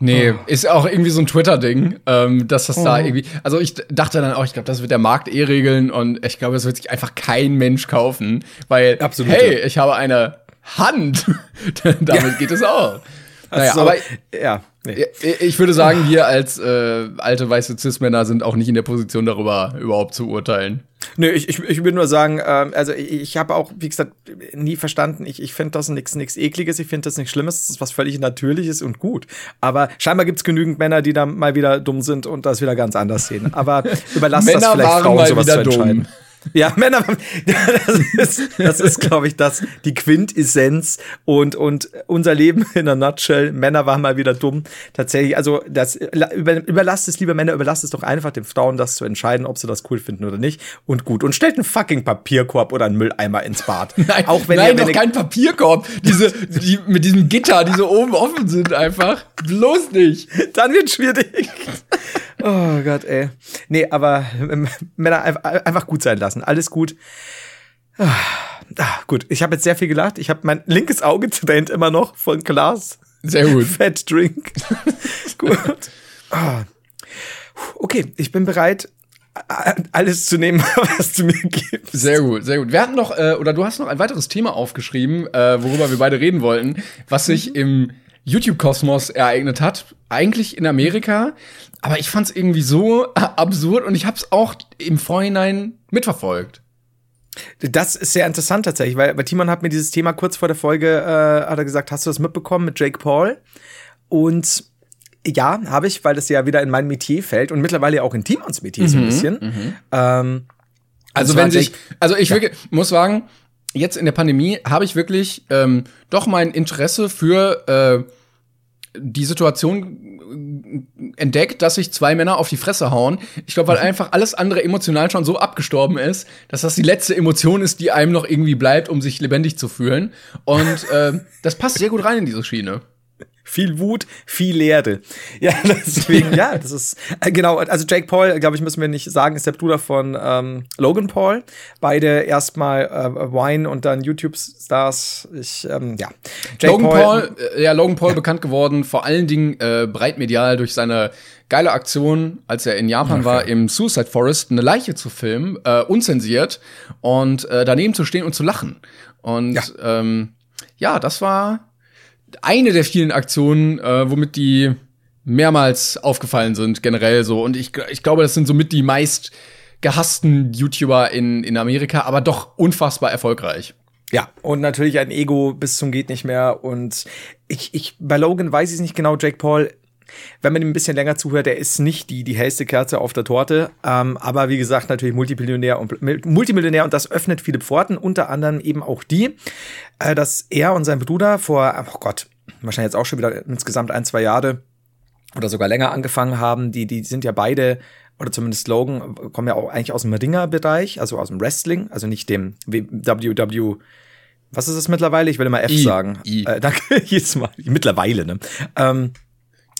Nee, oh. ist auch irgendwie so ein Twitter-Ding, ähm, dass das oh. da irgendwie. Also ich dachte dann auch, ich glaube, das wird der Markt eh regeln und ich glaube, das wird sich einfach kein Mensch kaufen, weil Absolut, hey, ich habe eine Hand. Damit ja. geht es auch. Naja, so, aber ja, nee. ich würde sagen, wir als äh, alte weiße Cis-Männer sind auch nicht in der Position, darüber überhaupt zu urteilen. Nö, ich, ich, ich würde nur sagen, ähm, also ich, ich habe auch, wie gesagt, nie verstanden, ich, ich finde das nichts nichts Ekliges, ich finde das nichts Schlimmes, das ist was völlig Natürliches und gut. Aber scheinbar gibt es genügend Männer, die da mal wieder dumm sind und das wieder ganz anders sehen. Aber überlasst das vielleicht Frauen, sowas zu entscheiden. Dumm. Ja, Männer, das ist, das ist glaube ich, das, die Quintessenz und, und unser Leben in a nutshell. Männer waren mal wieder dumm. Tatsächlich, also, das, über, überlasst es, liebe Männer, überlasst es doch einfach den Frauen, das zu entscheiden, ob sie das cool finden oder nicht. Und gut. Und stellt einen fucking Papierkorb oder einen Mülleimer ins Bad. Nein, auch wenn nein, ihr, wenn doch kein Papierkorb. Diese, die, mit diesem Gitter, die so oben offen sind einfach. Bloß nicht. Dann wird schwierig. Oh Gott, ey. Nee, aber ähm, Männer einfach gut sein lassen. Alles gut. Ah, ah gut, ich habe jetzt sehr viel gelacht. Ich habe mein linkes Auge tränt immer noch von Glas. Sehr gut. Fat Drink. gut. Ah. Okay, ich bin bereit, alles zu nehmen, was du mir gibst. Sehr gut, sehr gut. Wir hatten noch, äh, oder du hast noch ein weiteres Thema aufgeschrieben, äh, worüber wir beide reden wollten, was sich im YouTube-Kosmos ereignet hat. Eigentlich in Amerika. Aber ich fand es irgendwie so absurd und ich habe es auch im Vorhinein mitverfolgt. Das ist sehr interessant tatsächlich, weil, weil Timon hat mir dieses Thema kurz vor der Folge, äh, hat er gesagt, hast du das mitbekommen mit Jake Paul? Und ja, habe ich, weil das ja wieder in mein Metier fällt und mittlerweile auch in Timons Metier mhm, so ein mhm, bisschen. Mhm. Ähm, also wenn sich, also ich ja. wirklich, muss sagen, jetzt in der Pandemie habe ich wirklich ähm, doch mein Interesse für äh, die Situation entdeckt, dass sich zwei Männer auf die Fresse hauen. Ich glaube, weil mhm. einfach alles andere emotional schon so abgestorben ist, dass das die letzte Emotion ist, die einem noch irgendwie bleibt, um sich lebendig zu fühlen. Und äh, das passt sehr gut rein in diese Schiene viel Wut, viel Leere. Ja, deswegen, ja, das ist äh, genau. Also Jake Paul, glaube ich, müssen wir nicht sagen, ist der Bruder von ähm, Logan Paul. Beide erstmal äh, Wine und dann YouTube-Stars. Ich, ähm, ja. Jake Logan Paul, Paul äh, ja, Logan Paul bekannt geworden, vor allen Dingen äh, breitmedial durch seine geile Aktion, als er in Japan okay. war, im Suicide Forest eine Leiche zu filmen, äh, unzensiert und äh, daneben zu stehen und zu lachen. Und ja, ähm, ja das war eine der vielen Aktionen, äh, womit die mehrmals aufgefallen sind, generell so. Und ich, ich glaube, das sind somit die meist gehassten YouTuber in, in Amerika, aber doch unfassbar erfolgreich. Ja, und natürlich ein Ego bis zum geht nicht mehr. Und ich, ich, bei Logan weiß ich es nicht genau, Jake Paul wenn man ihm ein bisschen länger zuhört, er ist nicht die, die hellste Kerze auf der Torte. Ähm, aber wie gesagt, natürlich Multimillionär und Multimillionär und das öffnet viele Pforten, unter anderem eben auch die, äh, dass er und sein Bruder vor, oh Gott, wahrscheinlich jetzt auch schon wieder insgesamt ein, zwei Jahre oder sogar länger angefangen haben. Die, die sind ja beide oder zumindest Logan, kommen ja auch eigentlich aus dem Ringerbereich, also aus dem Wrestling, also nicht dem WW. Was ist es mittlerweile? Ich will immer F I, sagen. I. Äh, danke, jedes Mal. Mittlerweile, ne? Ähm,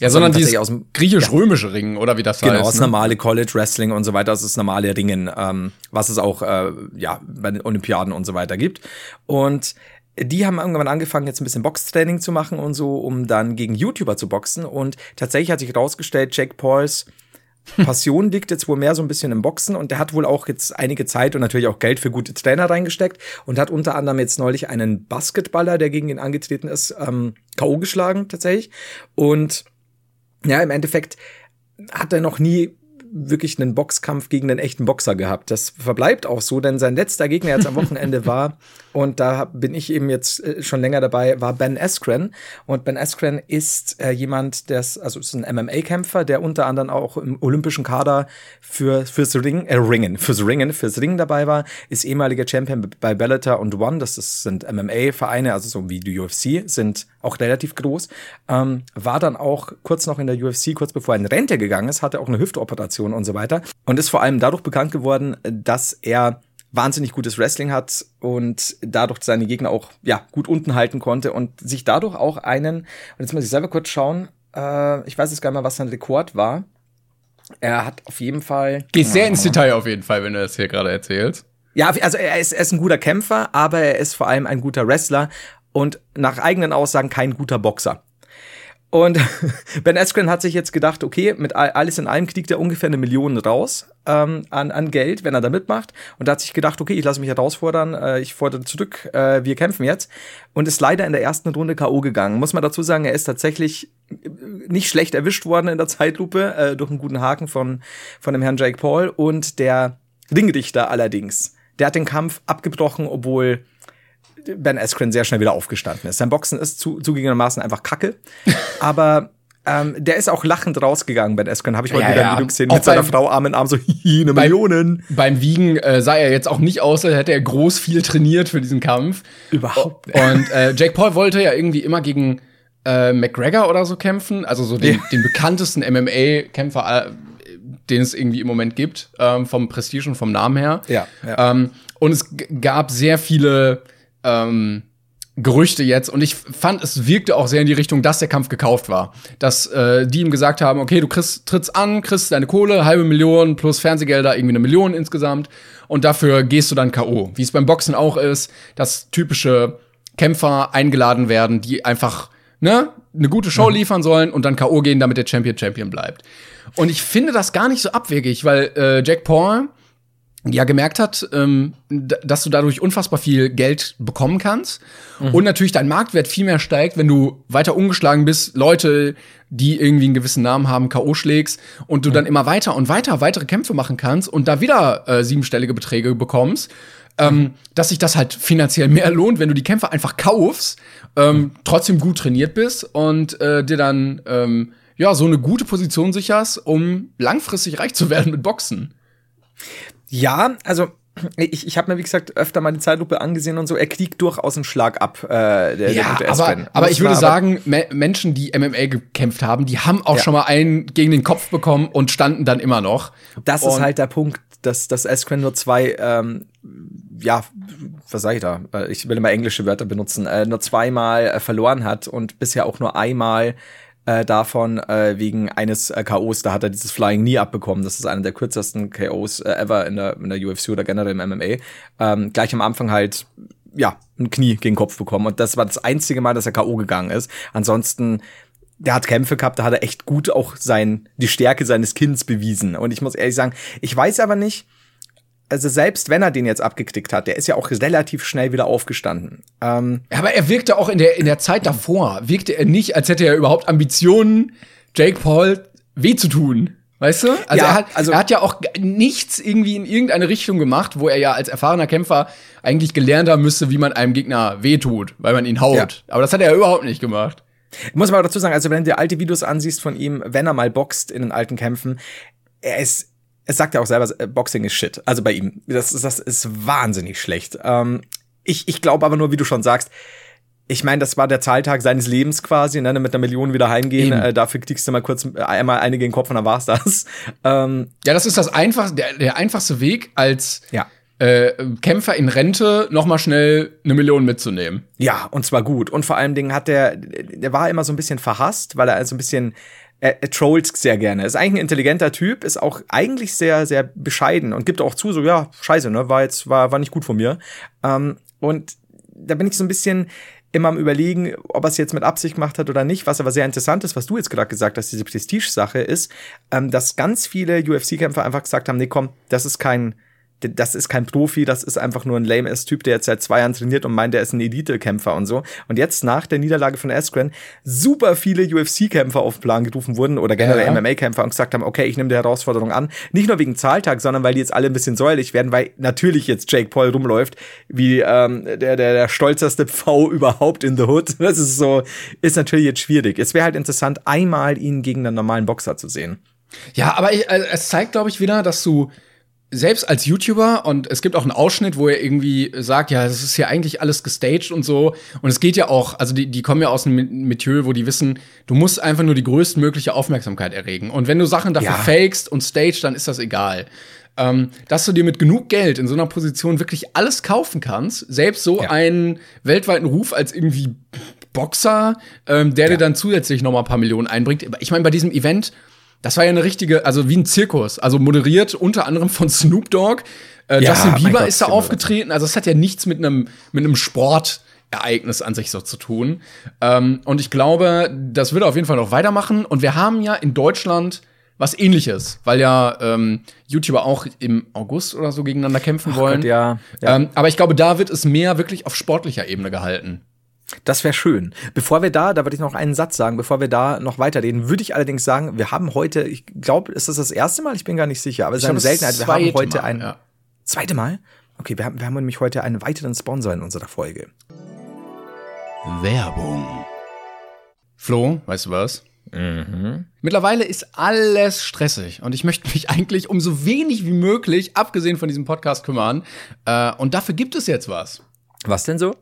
ja, sondern dieses aus dem griechisch-römische ja, Ringen oder wie das genau, heißt. Genau, das ne? normale College Wrestling und so weiter, das ist normale Ringen, ähm, was es auch äh, ja bei den Olympiaden und so weiter gibt. Und die haben irgendwann angefangen, jetzt ein bisschen Boxtraining zu machen und so, um dann gegen YouTuber zu boxen. Und tatsächlich hat sich herausgestellt, Jake Pauls Passion liegt jetzt wohl mehr so ein bisschen im Boxen und der hat wohl auch jetzt einige Zeit und natürlich auch Geld für gute Trainer reingesteckt und hat unter anderem jetzt neulich einen Basketballer, der gegen ihn angetreten ist, ähm, K.O. geschlagen tatsächlich. Und ja, im Endeffekt hat er noch nie wirklich einen Boxkampf gegen einen echten Boxer gehabt. Das verbleibt auch so, denn sein letzter Gegner jetzt am Wochenende war, und da bin ich eben jetzt äh, schon länger dabei, war Ben Askren. Und Ben Askren ist äh, jemand, der ist, also ist ein MMA-Kämpfer, der unter anderem auch im olympischen Kader für, fürs Ring, äh, Ringen, fürs Ringen, fürs Ringen dabei war, ist ehemaliger Champion bei Bellator und One, das ist, sind MMA-Vereine, also so wie die UFC, sind auch relativ groß, ähm, war dann auch kurz noch in der UFC, kurz bevor er in Rente gegangen ist, hatte auch eine Hüftoperation und so weiter und ist vor allem dadurch bekannt geworden, dass er wahnsinnig gutes Wrestling hat und dadurch seine Gegner auch ja gut unten halten konnte und sich dadurch auch einen und jetzt muss ich selber kurz schauen, äh, ich weiß jetzt gar nicht mal, was sein Rekord war. Er hat auf jeden Fall. Geht sehr ins Detail auf jeden Fall, wenn du das hier gerade erzählst. Ja, also er ist, er ist ein guter Kämpfer, aber er ist vor allem ein guter Wrestler und nach eigenen Aussagen kein guter Boxer. Und Ben Askren hat sich jetzt gedacht, okay, mit alles in allem kriegt er ungefähr eine Million raus ähm, an, an Geld, wenn er da mitmacht. Und da hat sich gedacht, okay, ich lasse mich herausfordern, äh, ich fordere zurück, äh, wir kämpfen jetzt. Und ist leider in der ersten Runde K.O. gegangen. Muss man dazu sagen, er ist tatsächlich äh, nicht schlecht erwischt worden in der Zeitlupe äh, durch einen guten Haken von, von dem Herrn Jake Paul. Und der Ringrichter allerdings, der hat den Kampf abgebrochen, obwohl Ben Askren sehr schnell wieder aufgestanden ist. Sein Boxen ist zu, zugegebenermaßen einfach kacke, aber ähm, der ist auch lachend rausgegangen, Ben Askren. Habe ich heute ja, wieder ein Video gesehen mit seiner Frau Arm in Arm, so eine Millionen. Beim Wiegen äh, sah er jetzt auch nicht aus, als hätte er groß viel trainiert für diesen Kampf. Überhaupt. Nicht. Und äh, Jake Paul wollte ja irgendwie immer gegen äh, McGregor oder so kämpfen, also so den, ja. den bekanntesten MMA-Kämpfer, äh, den es irgendwie im Moment gibt, ähm, vom Prestige und vom Namen her. Ja. ja. Ähm, und es gab sehr viele ähm, Gerüchte jetzt und ich fand, es wirkte auch sehr in die Richtung, dass der Kampf gekauft war. Dass äh, die ihm gesagt haben, okay, du kriegst, trittst an, kriegst deine Kohle, halbe Million plus Fernsehgelder, irgendwie eine Million insgesamt und dafür gehst du dann K.O. Wie es beim Boxen auch ist, dass typische Kämpfer eingeladen werden, die einfach ne, eine gute Show mhm. liefern sollen und dann K.O. gehen, damit der Champion Champion bleibt. Und ich finde das gar nicht so abwegig, weil äh, Jack Paul ja gemerkt hat, ähm, dass du dadurch unfassbar viel Geld bekommen kannst mhm. und natürlich dein Marktwert viel mehr steigt, wenn du weiter umgeschlagen bist, Leute, die irgendwie einen gewissen Namen haben, KO schlägst und du mhm. dann immer weiter und weiter weitere Kämpfe machen kannst und da wieder äh, siebenstellige Beträge bekommst. Ähm, dass sich das halt finanziell mehr lohnt, wenn du die Kämpfe einfach kaufst, ähm, mhm. trotzdem gut trainiert bist und äh, dir dann ähm, ja so eine gute Position sicherst, um langfristig reich zu werden mit Boxen. Ja, also ich, ich habe mir, wie gesagt, öfter mal die Zeitlupe angesehen und so. Er kriegt durchaus einen Schlag ab, äh, der, ja, der aber, aber ich würde sagen, Me Menschen, die MMA gekämpft haben, die haben auch ja. schon mal einen gegen den Kopf bekommen und standen dann immer noch. Das und ist halt der Punkt, dass, dass Askren nur zwei, ähm, ja, was sag ich da? Äh, ich will immer englische Wörter benutzen, äh, nur zweimal äh, verloren hat und bisher auch nur einmal äh, davon äh, wegen eines äh, KOs. Da hat er dieses Flying nie abbekommen. Das ist einer der kürzesten KOs äh, ever in der, in der UFC oder generell im MMA. Ähm, gleich am Anfang halt ja, ein Knie gegen den Kopf bekommen. Und das war das einzige Mal, dass er K.O. gegangen ist. Ansonsten, der hat Kämpfe gehabt, da hat er echt gut auch sein, die Stärke seines Kinns bewiesen. Und ich muss ehrlich sagen, ich weiß aber nicht, also selbst wenn er den jetzt abgeknickt hat, der ist ja auch relativ schnell wieder aufgestanden. Ähm, aber er wirkte auch in der, in der Zeit davor, wirkte er nicht, als hätte er überhaupt Ambitionen, Jake Paul weh zu tun. Weißt du? Also, ja, er, hat, also er hat ja auch nichts irgendwie in irgendeine Richtung gemacht, wo er ja als erfahrener Kämpfer eigentlich gelernt haben müsste, wie man einem Gegner wehtut, weil man ihn haut. Ja. Aber das hat er ja überhaupt nicht gemacht. Ich muss mal dazu sagen, also wenn du dir alte Videos ansiehst von ihm, wenn er mal boxt in den alten Kämpfen, er ist es sagt ja auch selber, äh, Boxing ist shit. Also bei ihm. Das, das ist wahnsinnig schlecht. Ähm, ich ich glaube aber nur, wie du schon sagst, ich meine, das war der Zahltag seines Lebens quasi, ne, mit einer Million wieder heimgehen. Äh, dafür kriegst du mal kurz äh, einmal einige in den Kopf und dann war's das. Ähm, ja, das ist das einfach, der, der einfachste Weg als ja. äh, Kämpfer in Rente noch mal schnell eine Million mitzunehmen. Ja, und zwar gut. Und vor allem Dingen hat der, der war immer so ein bisschen verhasst, weil er so ein bisschen er, er trollt sehr gerne. Ist eigentlich ein intelligenter Typ, ist auch eigentlich sehr, sehr bescheiden und gibt auch zu, so, ja, scheiße, ne, war jetzt, war, war nicht gut von mir. Ähm, und da bin ich so ein bisschen immer am überlegen, ob er es jetzt mit Absicht gemacht hat oder nicht. Was aber sehr interessant ist, was du jetzt gerade gesagt hast, diese Prestige-Sache ist, ähm, dass ganz viele UFC-Kämpfer einfach gesagt haben, nee, komm, das ist kein, das ist kein Profi, das ist einfach nur ein lame ass Typ, der jetzt seit zwei Jahren trainiert und meint, der ist ein Elite-Kämpfer und so. Und jetzt nach der Niederlage von Askren super viele UFC-Kämpfer auf den Plan gerufen wurden oder generell ja. MMA-Kämpfer und gesagt haben, okay, ich nehme die Herausforderung an. Nicht nur wegen Zahltag, sondern weil die jetzt alle ein bisschen säuerlich werden, weil natürlich jetzt Jake Paul rumläuft wie ähm, der, der, der stolzeste V überhaupt in the Hood. Das ist so, ist natürlich jetzt schwierig. Es wäre halt interessant, einmal ihn gegen einen normalen Boxer zu sehen. Ja, aber ich, also es zeigt, glaube ich, wieder, dass du selbst als YouTuber und es gibt auch einen Ausschnitt, wo er irgendwie sagt, ja, das ist ja eigentlich alles gestaged und so. Und es geht ja auch, also die, die kommen ja aus einem Milieu, wo die wissen, du musst einfach nur die größtmögliche Aufmerksamkeit erregen. Und wenn du Sachen dafür ja. fakest und staged, dann ist das egal. Ähm, dass du dir mit genug Geld in so einer Position wirklich alles kaufen kannst, selbst so ja. einen weltweiten Ruf als irgendwie Boxer, ähm, der ja. dir dann zusätzlich noch mal ein paar Millionen einbringt. Ich meine, bei diesem Event das war ja eine richtige, also wie ein Zirkus, also moderiert unter anderem von Snoop Dogg. Äh, ja, Justin Bieber Gott, ist da aufgetreten. Also es hat ja nichts mit einem mit einem Sportereignis an sich so zu tun. Ähm, und ich glaube, das wird auf jeden Fall noch weitermachen. Und wir haben ja in Deutschland was ähnliches, weil ja ähm, YouTuber auch im August oder so gegeneinander kämpfen Ach wollen. Gott, ja, ja. Ähm, aber ich glaube, da wird es mehr wirklich auf sportlicher Ebene gehalten. Das wäre schön. Bevor wir da, da würde ich noch einen Satz sagen, bevor wir da noch weiterreden, würde ich allerdings sagen, wir haben heute, ich glaube, ist das das erste Mal? Ich bin gar nicht sicher, aber es ist eine Seltenheit. Wir haben heute Mal, ein ja. zweite Mal. Okay, wir haben, wir haben nämlich heute einen weiteren Sponsor in unserer Folge. Werbung. Flo, weißt du was? Mhm. Mittlerweile ist alles stressig und ich möchte mich eigentlich um so wenig wie möglich, abgesehen von diesem Podcast, kümmern. Äh, und dafür gibt es jetzt was. Was denn so?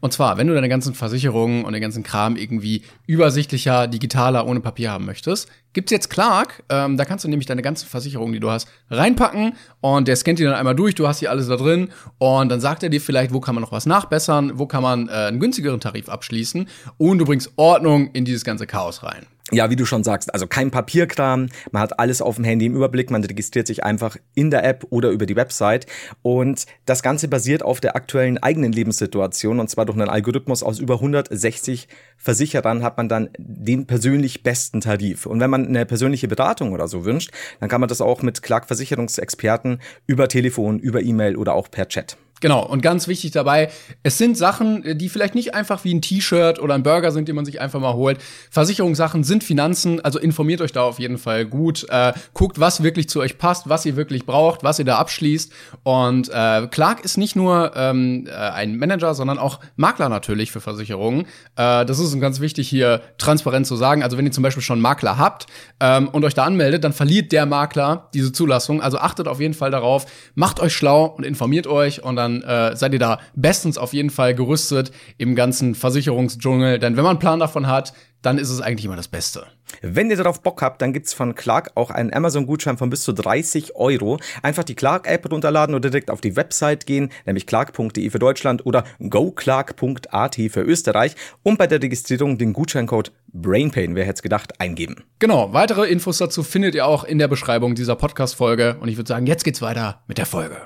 Und zwar, wenn du deine ganzen Versicherungen und den ganzen Kram irgendwie übersichtlicher, digitaler, ohne Papier haben möchtest, gibt's jetzt Clark. Ähm, da kannst du nämlich deine ganzen Versicherungen, die du hast, reinpacken und der scannt die dann einmal durch. Du hast die alles da drin und dann sagt er dir vielleicht, wo kann man noch was nachbessern, wo kann man äh, einen günstigeren Tarif abschließen und du bringst Ordnung in dieses ganze Chaos rein ja, wie du schon sagst, also kein Papierkram, man hat alles auf dem Handy im Überblick, man registriert sich einfach in der App oder über die Website und das Ganze basiert auf der aktuellen eigenen Lebenssituation und zwar durch einen Algorithmus aus über 160 Versicherern hat man dann den persönlich besten Tarif. Und wenn man eine persönliche Beratung oder so wünscht, dann kann man das auch mit Clark Versicherungsexperten über Telefon, über E-Mail oder auch per Chat. Genau, und ganz wichtig dabei, es sind Sachen, die vielleicht nicht einfach wie ein T-Shirt oder ein Burger sind, die man sich einfach mal holt. Versicherungssachen sind Finanzen, also informiert euch da auf jeden Fall gut. Äh, guckt, was wirklich zu euch passt, was ihr wirklich braucht, was ihr da abschließt. Und äh, Clark ist nicht nur ähm, äh, ein Manager, sondern auch Makler natürlich für Versicherungen. Äh, das ist ganz wichtig hier transparent zu sagen. Also wenn ihr zum Beispiel schon einen Makler habt ähm, und euch da anmeldet, dann verliert der Makler diese Zulassung. Also achtet auf jeden Fall darauf, macht euch schlau und informiert euch und dann dann äh, seid ihr da bestens auf jeden Fall gerüstet im ganzen Versicherungsdschungel. Denn wenn man einen Plan davon hat, dann ist es eigentlich immer das Beste. Wenn ihr darauf Bock habt, dann gibt's von Clark auch einen Amazon-Gutschein von bis zu 30 Euro. Einfach die Clark-App runterladen oder direkt auf die Website gehen, nämlich clark.de für Deutschland oder goclark.at für Österreich und bei der Registrierung den Gutscheincode BrainPain, wer hätte es gedacht, eingeben. Genau, weitere Infos dazu findet ihr auch in der Beschreibung dieser Podcast-Folge. Und ich würde sagen, jetzt geht's weiter mit der Folge.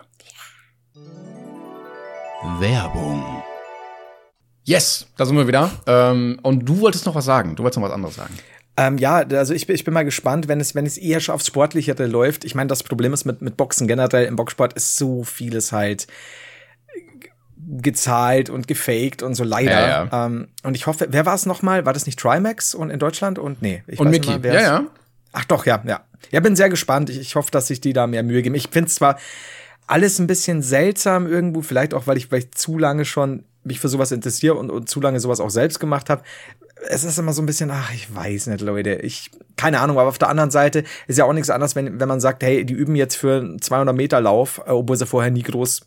Werbung. Yes, da sind wir wieder. Ähm, und du wolltest noch was sagen. Du wolltest noch was anderes sagen. Ähm, ja, also ich, ich bin mal gespannt, wenn es, wenn es eher schon aufs Sportlichere läuft. Ich meine, das Problem ist mit, mit Boxen generell, im Boxsport ist so vieles halt gezahlt und gefaked und so leider. Ja, ja. Ähm, und ich hoffe, wer war es nochmal? War das nicht Trimax und in Deutschland? Und nee, ich und Mickey. Mal, ja, ja. Ach doch, ja, ja. Ja, bin sehr gespannt. Ich, ich hoffe, dass sich die da mehr Mühe geben. Ich finde es zwar alles ein bisschen seltsam irgendwo, vielleicht auch, weil ich, weil ich zu lange schon mich für sowas interessiere und, und zu lange sowas auch selbst gemacht habe. Es ist immer so ein bisschen, ach, ich weiß nicht, Leute. Ich, keine Ahnung, aber auf der anderen Seite ist ja auch nichts anderes, wenn, wenn man sagt, hey, die üben jetzt für einen 200 Meter Lauf, äh, obwohl sie vorher nie groß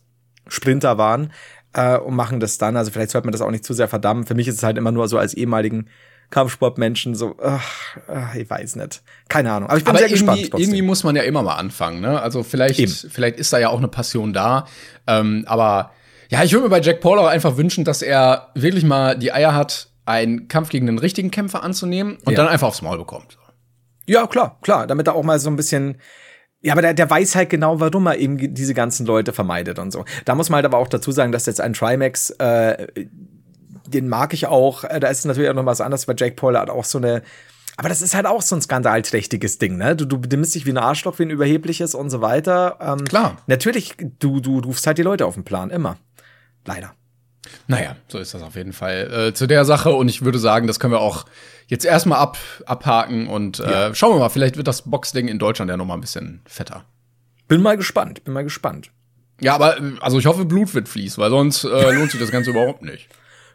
Sprinter waren, äh, und machen das dann. Also vielleicht sollte man das auch nicht zu sehr verdammen. Für mich ist es halt immer nur so als ehemaligen Kampfsportmenschen so, ach, ach, ich weiß nicht. Keine Ahnung. Aber ich bin Aber sehr irgendwie, gespannt. trotzdem. irgendwie muss man ja immer mal anfangen, ne? Also vielleicht, Eben. vielleicht ist da ja auch eine Passion da. Ähm, aber ja, ich würde mir bei Jack Paul auch einfach wünschen, dass er wirklich mal die Eier hat, einen Kampf gegen den richtigen Kämpfer anzunehmen und Ja. dann einfach aufs Maul bekommt. Ja, klar, klar. Damit er auch mal so ein bisschen. Ja, aber der, der weiß halt genau, warum er eben diese ganzen Leute vermeidet und so. Da muss man halt aber auch dazu sagen, dass jetzt ein Trimax, äh, den mag ich auch. Äh, Da ist natürlich auch noch was anderes, weil Jake Paul hat auch so eine. Aber das ist halt auch so ein skandalträchtiges Ding, ne? Du, du benimmst dich wie ein Arschloch, wie ein überhebliches und so weiter. Ähm, Klar. Natürlich, du, du rufst halt die Leute auf den Plan, immer. Leider. Naja, so ist das auf jeden Fall äh, zu der Sache. Und ich würde sagen, das können wir auch jetzt erstmal ab, abhaken und äh, schauen wir mal, vielleicht wird das Boxding in Deutschland ja noch mal ein bisschen fetter. Bin mal gespannt, bin mal gespannt. Ja, aber äh, also ich hoffe, Blut wird fließen, weil sonst äh, lohnt sich das Ganze überhaupt nicht.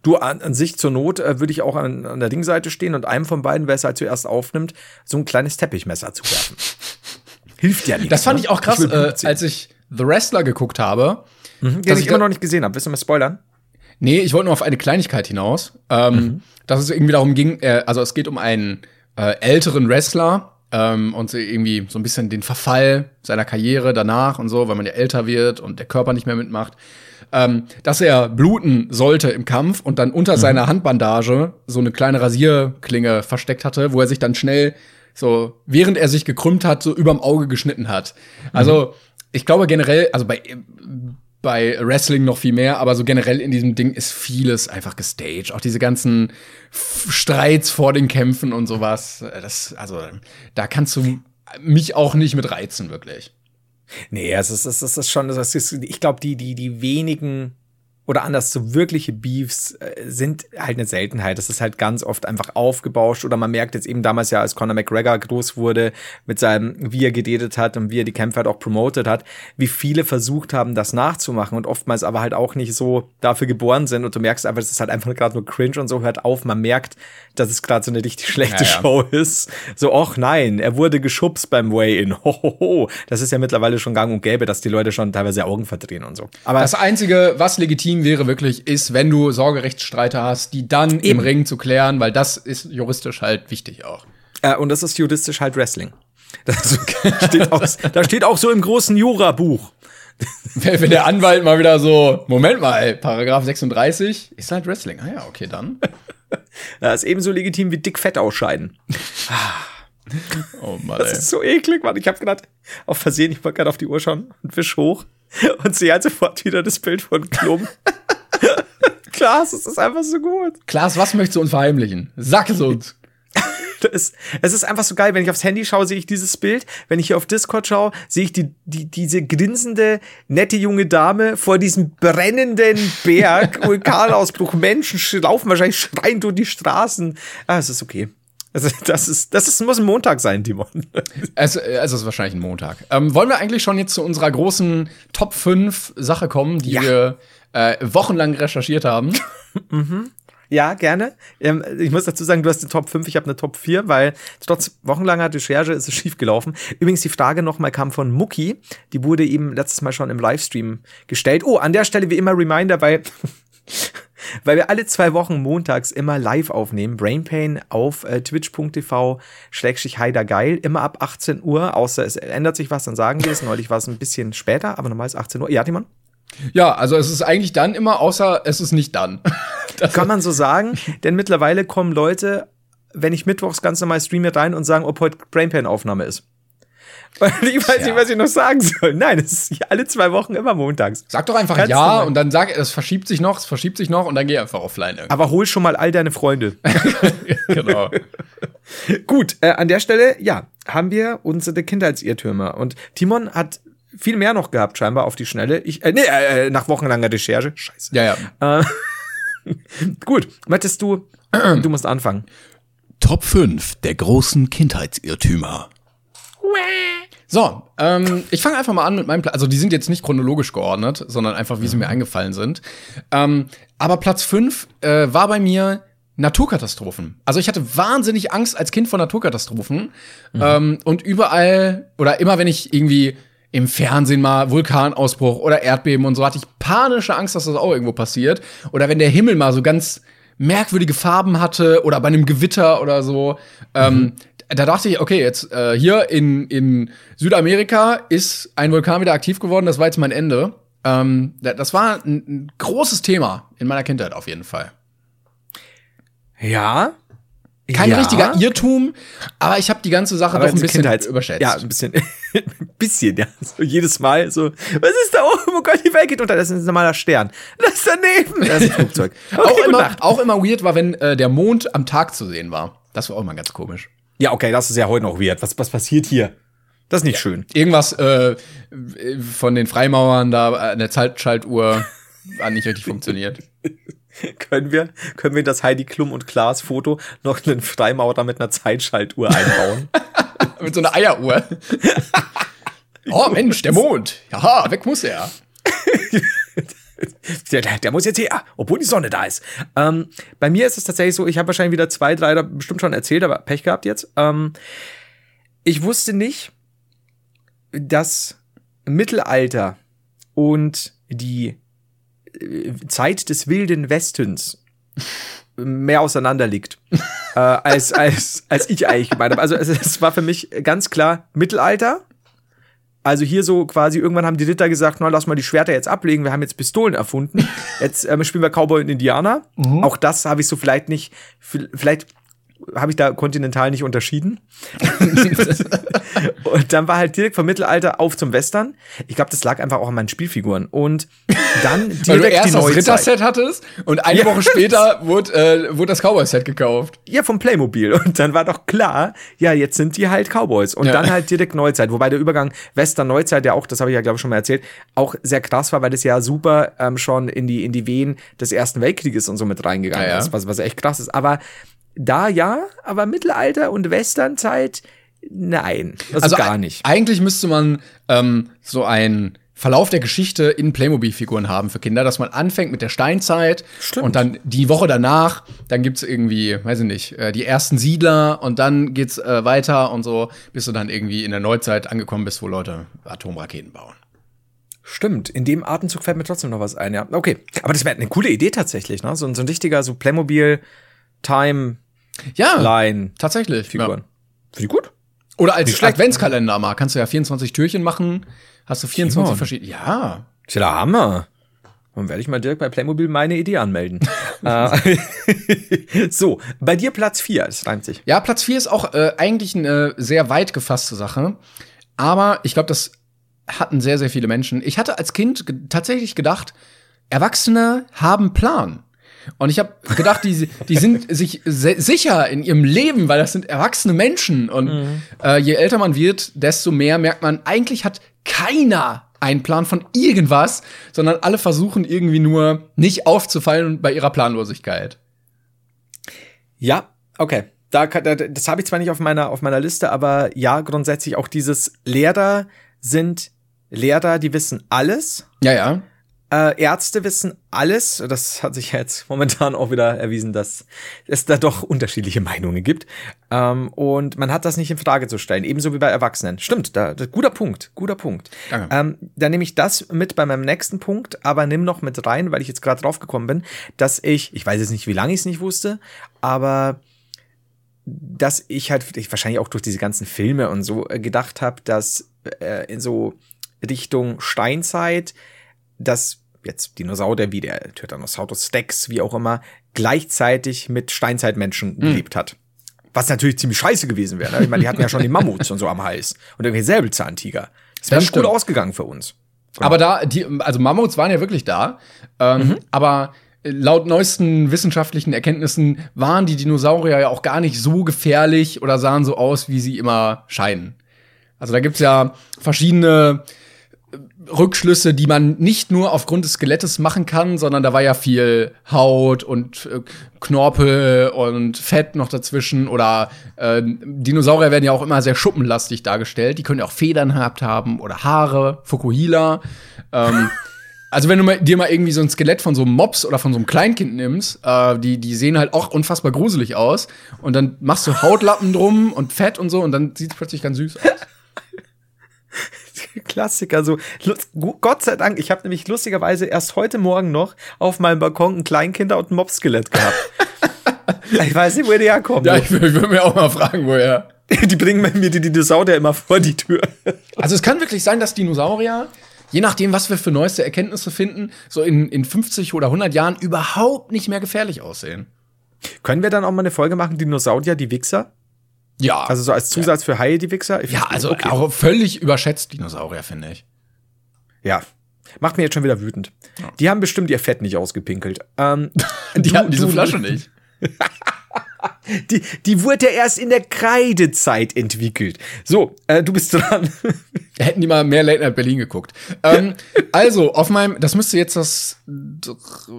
Du, an, an sich zur Not äh, würde ich auch an, an der Dingseite stehen und einem von beiden, wer es halt zuerst aufnimmt, so ein kleines Teppichmesser zu werfen. Hilft ja nicht. Das fand ne? ich auch krass, Blut äh, als ich The Wrestler geguckt habe. den dass ich ich immer noch nicht gesehen habe. Willst du mal spoilern? Nee, ich wollte nur auf eine Kleinigkeit hinaus. Ähm, Dass es irgendwie darum ging, äh, also es geht um einen äh, älteren Wrestler ähm, und irgendwie so ein bisschen den Verfall seiner Karriere danach und so, weil man ja älter wird und der Körper nicht mehr mitmacht. Ähm, dass er bluten sollte im Kampf und dann unter seiner Handbandage so eine kleine Rasierklinge versteckt hatte, wo er sich dann schnell so, während er sich gekrümmt hat, so überm Auge geschnitten hat. Also, ich glaube generell, also bei, bei Wrestling noch viel mehr, aber so generell in diesem Ding ist vieles einfach gestaged. Auch diese ganzen Streits vor den Kämpfen und sowas. äh, Das, also, da kannst du mich auch nicht mit reizen, wirklich. Nee, es ist, es ist, es ist schon, es ist, ich glaube, die, die, die wenigen oder anders, so wirkliche Beefs äh, sind halt eine Seltenheit. Das ist halt ganz oft einfach aufgebauscht oder man merkt jetzt eben damals ja, als Conor McGregor groß wurde, mit seinem, wie er gedatet hat und wie er die Kämpfe halt auch promotet hat, wie viele versucht haben, das nachzumachen und oftmals aber halt auch nicht so dafür geboren sind und du merkst einfach, es ist halt einfach gerade nur cringe und so, hört auf, man merkt, dass es gerade so eine richtig schlechte Ja, ja. Show ist. So, ach nein, er wurde geschubst beim Way-In. Hohoho. Das ist ja mittlerweile schon gang und gäbe, dass die Leute schon teilweise Augen verdrehen und so. Aber Das Einzige, was legitim wäre wirklich, ist, wenn du Sorgerechtsstreiter hast, die dann im Eben. Ring zu klären, weil das ist juristisch halt wichtig auch. Äh, und das ist juristisch halt Wrestling. Das steht auch, da steht auch so im großen Jura-Buch. Wenn der Anwalt mal wieder so, Moment mal, Paragraph 36 ist halt Wrestling. Ah ja, okay, dann. Das ist ebenso legitim wie dick Fett ausscheiden. Oh Mann, Das ist so eklig, Mann. Ich habe gerade auf Versehen, ich wollte gerade auf die Uhr schauen und wisch hoch und sehe halt sofort wieder das Bild von Klum. Klaas, es ist einfach so gut. Klaas, was möchtest du uns verheimlichen? Sag es uns. Es, es ist einfach so geil, wenn ich aufs Handy schaue, sehe ich dieses Bild. Wenn ich hier auf Discord schaue, sehe ich die, die, diese grinsende, nette junge Dame vor diesem brennenden Berg, Vulkanausbruch. Menschen sch- laufen wahrscheinlich schreiend durch die Straßen. Ah, es ist okay. Also, das ist, das ist, muss ein Montag sein, Timon. Es, es ist wahrscheinlich ein Montag. Ähm, wollen wir eigentlich schon jetzt zu unserer großen Top 5 Sache kommen, die Ja. wir äh, wochenlang recherchiert haben? Ja, gerne. Ähm, ich muss dazu sagen, du hast eine Top 5, ich habe eine Top 4, weil trotz wochenlanger Recherche ist es schief gelaufen. Übrigens, die Frage nochmal kam von Muki. Die wurde eben letztes Mal schon im Livestream gestellt. Oh, an der Stelle wie immer Reminder, weil, weil wir alle zwei Wochen montags immer live aufnehmen. Brainpain auf äh, twitch.tv schrägstrich heidergeil. Immer ab 18 Uhr, außer es ändert sich was, dann sagen wir es. Neulich war es ein bisschen später, aber normal ist 18 Uhr. Ja, Timon? Ja, also es ist eigentlich dann immer, außer es ist nicht dann. Kann man so sagen, denn mittlerweile kommen Leute, wenn ich mittwochs ganz normal streame, rein und sagen, ob heute Brainpan-Aufnahme ist. Weil ich weiß Ja. nicht, was ich noch sagen soll. Nein, es ist alle zwei Wochen immer montags. sag doch einfach Ganz ja und dann sag, es verschiebt sich noch, es verschiebt sich noch und dann geh einfach offline. irgendwie. Aber hol schon mal all deine Freunde. genau. Gut, äh, an der Stelle, ja, haben wir unsere Kindheitsirrtümer. Und Timon hat viel mehr noch gehabt, scheinbar auf die Schnelle. Ich, äh, nee, äh, nach wochenlanger Recherche. Scheiße. Ja, ja. Äh, gut, möchtest du, du musst anfangen. Top 5 der großen Kindheitsirrtümer. So, ähm, ich fange einfach mal an mit meinem Platz. Also die sind jetzt nicht chronologisch geordnet, sondern einfach, wie sie mir eingefallen sind. Ähm, aber Platz 5 äh, war bei mir Naturkatastrophen. Also ich hatte wahnsinnig Angst als Kind vor Naturkatastrophen. Ähm, und überall, oder immer wenn ich irgendwie im Fernsehen mal Vulkanausbruch oder Erdbeben und so, hatte ich panische Angst, dass das auch irgendwo passiert. Oder wenn der Himmel mal so ganz merkwürdige Farben hatte oder bei einem Gewitter oder so. Ähm, da dachte ich, okay, jetzt äh, hier in, in Südamerika ist ein Vulkan wieder aktiv geworden, das war jetzt mein Ende. Ähm, da- das war ein, ein großes Thema in meiner Kindheit auf jeden Fall. Ja. Kein ja. richtiger Irrtum, aber ich habe die ganze Sache Aber doch ein bisschen Kindheits- überschätzt. Ja, ein bisschen. ein bisschen, ja. So jedes Mal so, was ist da oben? Oh Gott, die Welt geht unter. Das ist ein normaler Stern. Das ist daneben. Das ist ein Flugzeug. Okay, auch, immer, Nacht. auch immer weird war, wenn äh, der Mond am Tag zu sehen war. Das war auch immer ganz komisch. Ja, okay, das ist ja heute noch weird. Was, was passiert hier? Das ist nicht schön. Irgendwas äh, von den Freimauern da an der Zeitschaltuhr hat nicht richtig funktioniert. Können wir, können wir das Heidi Klum und Klaas Foto noch einen Freimaurer mit einer Zeitschaltuhr einbauen? Mit so einer Eieruhr. oh Mensch, der Mond. Ja, weg muss er. der, der, muss jetzt her, obwohl die Sonne da ist. Ähm, bei mir ist es tatsächlich so, ich habe wahrscheinlich wieder zwei, drei da bestimmt schon erzählt, aber Pech gehabt jetzt. Ähm, ich wusste nicht, dass Mittelalter und die Zeit des wilden Westens mehr auseinander liegt, äh, als, als, als ich eigentlich gemeint habe. Also es, es war für mich ganz klar Mittelalter. Also hier so quasi, irgendwann haben die Ritter gesagt, na, lass mal die Schwerter jetzt ablegen, wir haben jetzt Pistolen erfunden. Jetzt ähm, spielen wir Cowboy und Indianer. Auch das habe ich so vielleicht nicht, vielleicht habe ich da kontinental nicht unterschieden. und dann war halt direkt vom Mittelalter auf zum Western. Ich glaube, das lag einfach auch an meinen Spielfiguren. Und dann direkt Weil du erst die das Neuzeit. Ritterset hattest und eine Ja. Woche später wurde, äh, wurde das Cowboy-Set gekauft. Ja, vom Playmobil. Und dann war doch klar, ja, jetzt sind die halt Cowboys. Und Ja. dann halt direkt Neuzeit. Wobei der Übergang Western-Neuzeit, ja auch, das habe ich ja, glaube ich, schon mal erzählt, auch sehr krass war, weil das ja super ähm, schon in die, in die Wehen des Ersten Weltkrieges und so mit reingegangen ja. ist, was, was echt krass ist. Aber da ja, aber Mittelalter und Westernzeit, nein. Also, gar ei- nicht. Eigentlich müsste man ähm, so einen Verlauf der Geschichte in Playmobil-Figuren haben für Kinder, dass man anfängt mit der Steinzeit Stimmt. und dann die Woche danach, dann gibt's irgendwie, weiß ich nicht, äh, die ersten Siedler und dann geht's äh, weiter und so, bis du dann irgendwie in der Neuzeit angekommen bist, wo Leute Atomraketen bauen. Stimmt, in dem Atemzug fällt mir trotzdem noch was ein, ja. Okay, aber das wäre eine coole Idee tatsächlich, ne? So, ein- so ein richtiger, so Playmobil-Time-Line-Figuren. Ja, tatsächlich. Ja. Finde ich gut. Oder als Nicht. Adventskalender mal, kannst du ja 24 Türchen machen, hast du 24 Simon. verschiedene. Ja. Ist ja der Hammer. Dann werde ich mal direkt bei Playmobil meine Idee anmelden. Äh, so, bei dir Platz 4, das reimt sich. Ja, Platz 4 ist auch äh, eigentlich eine sehr weit gefasste Sache. Aber ich glaube, das hatten sehr, sehr viele Menschen. Ich hatte als Kind tatsächlich gedacht, Erwachsene haben Plan. Und ich habe gedacht, die, die sind sich sicher in ihrem Leben, weil das sind erwachsene Menschen. Und Mhm. äh, je älter man wird, desto mehr merkt man, eigentlich hat keiner einen Plan von irgendwas, sondern alle versuchen irgendwie nur nicht aufzufallen bei ihrer Planlosigkeit. Ja, okay. Da, kann- da, das habe ich zwar nicht auf meiner, auf meiner Liste, aber ja, grundsätzlich auch dieses Lehrer sind Lehrer, die wissen alles. Ja, ja. Äh, Ärzte wissen alles. Das hat sich jetzt momentan auch wieder erwiesen, dass es da doch unterschiedliche Meinungen gibt. Ähm, und man hat das nicht in Frage zu stellen. Ebenso wie bei Erwachsenen. Stimmt, da, da, guter Punkt, guter Punkt. Danke. Ähm, dann nehme ich das mit bei meinem nächsten Punkt, aber nimm noch mit rein, weil ich jetzt gerade drauf gekommen bin, dass ich, ich weiß jetzt nicht, wie lange ich es nicht wusste, aber dass ich halt ich wahrscheinlich auch durch diese ganzen Filme und so äh, gedacht habe, dass äh, in so Richtung Steinzeit, dass jetzt Dinosaurier wie der Tyrannosaurus Rex, wie auch immer, gleichzeitig mit Steinzeitmenschen gelebt hat. Was natürlich ziemlich scheiße gewesen wäre. Ne? Ich meine, die hatten ja schon die Mammuts und so am Hals und irgendwie Säbelzahntiger. Das wäre gut ausgegangen für uns. Aber da, die, also Mammuts waren ja wirklich da. Ähm, Aber laut neuesten wissenschaftlichen Erkenntnissen waren die Dinosaurier ja auch gar nicht so gefährlich oder sahen so aus, wie sie immer scheinen. Also da gibt's ja verschiedene äh, Rückschlüsse, die man nicht nur aufgrund des Skelettes machen kann, sondern da war ja viel Haut und äh, Knorpel und Fett noch dazwischen. Oder äh, Dinosaurier werden ja auch immer sehr schuppenlastig dargestellt. Die können ja auch Federn gehabt haben oder Haare, Fukuhila. Ähm, also wenn du mal, dir mal irgendwie so ein Skelett von so einem Mops oder von so einem Kleinkind nimmst, äh, die, die sehen halt auch unfassbar gruselig aus. Und dann machst du Hautlappen drum und Fett und so und dann sieht's plötzlich ganz süß aus. Klassiker, so Gott sei Dank, ich habe nämlich lustigerweise erst heute Morgen noch auf meinem Balkon ein Kleinkinder und ein Mopskelett gehabt. ich weiß nicht, woher die herkommen. Ja, ich, ich würde mir auch mal fragen, woher. die bringen mir die Dinosaurier immer vor die Tür. Also es kann wirklich sein, dass Dinosaurier, je nachdem, was wir für neueste Erkenntnisse finden, so in, in 50 oder 100 Jahren überhaupt nicht mehr gefährlich aussehen. Können wir dann auch mal eine Folge machen, Dinosaurier, die Wichser? Ja, Also so als Zusatz für Haie, die Wichser? Ich ja, also okay. auch völlig überschätzt Dinosaurier, finde ich. Ja. Macht mir jetzt schon wieder wütend. Die haben bestimmt ihr Fett nicht ausgepinkelt. Ähm, Die du- hatten diese du- Flasche nicht. Die, die wurde ja erst in der Kreidezeit entwickelt. So, äh, du bist dran. Hätten die mal mehr Late Night Berlin geguckt. Ähm, also, auf meinem, das müsste jetzt das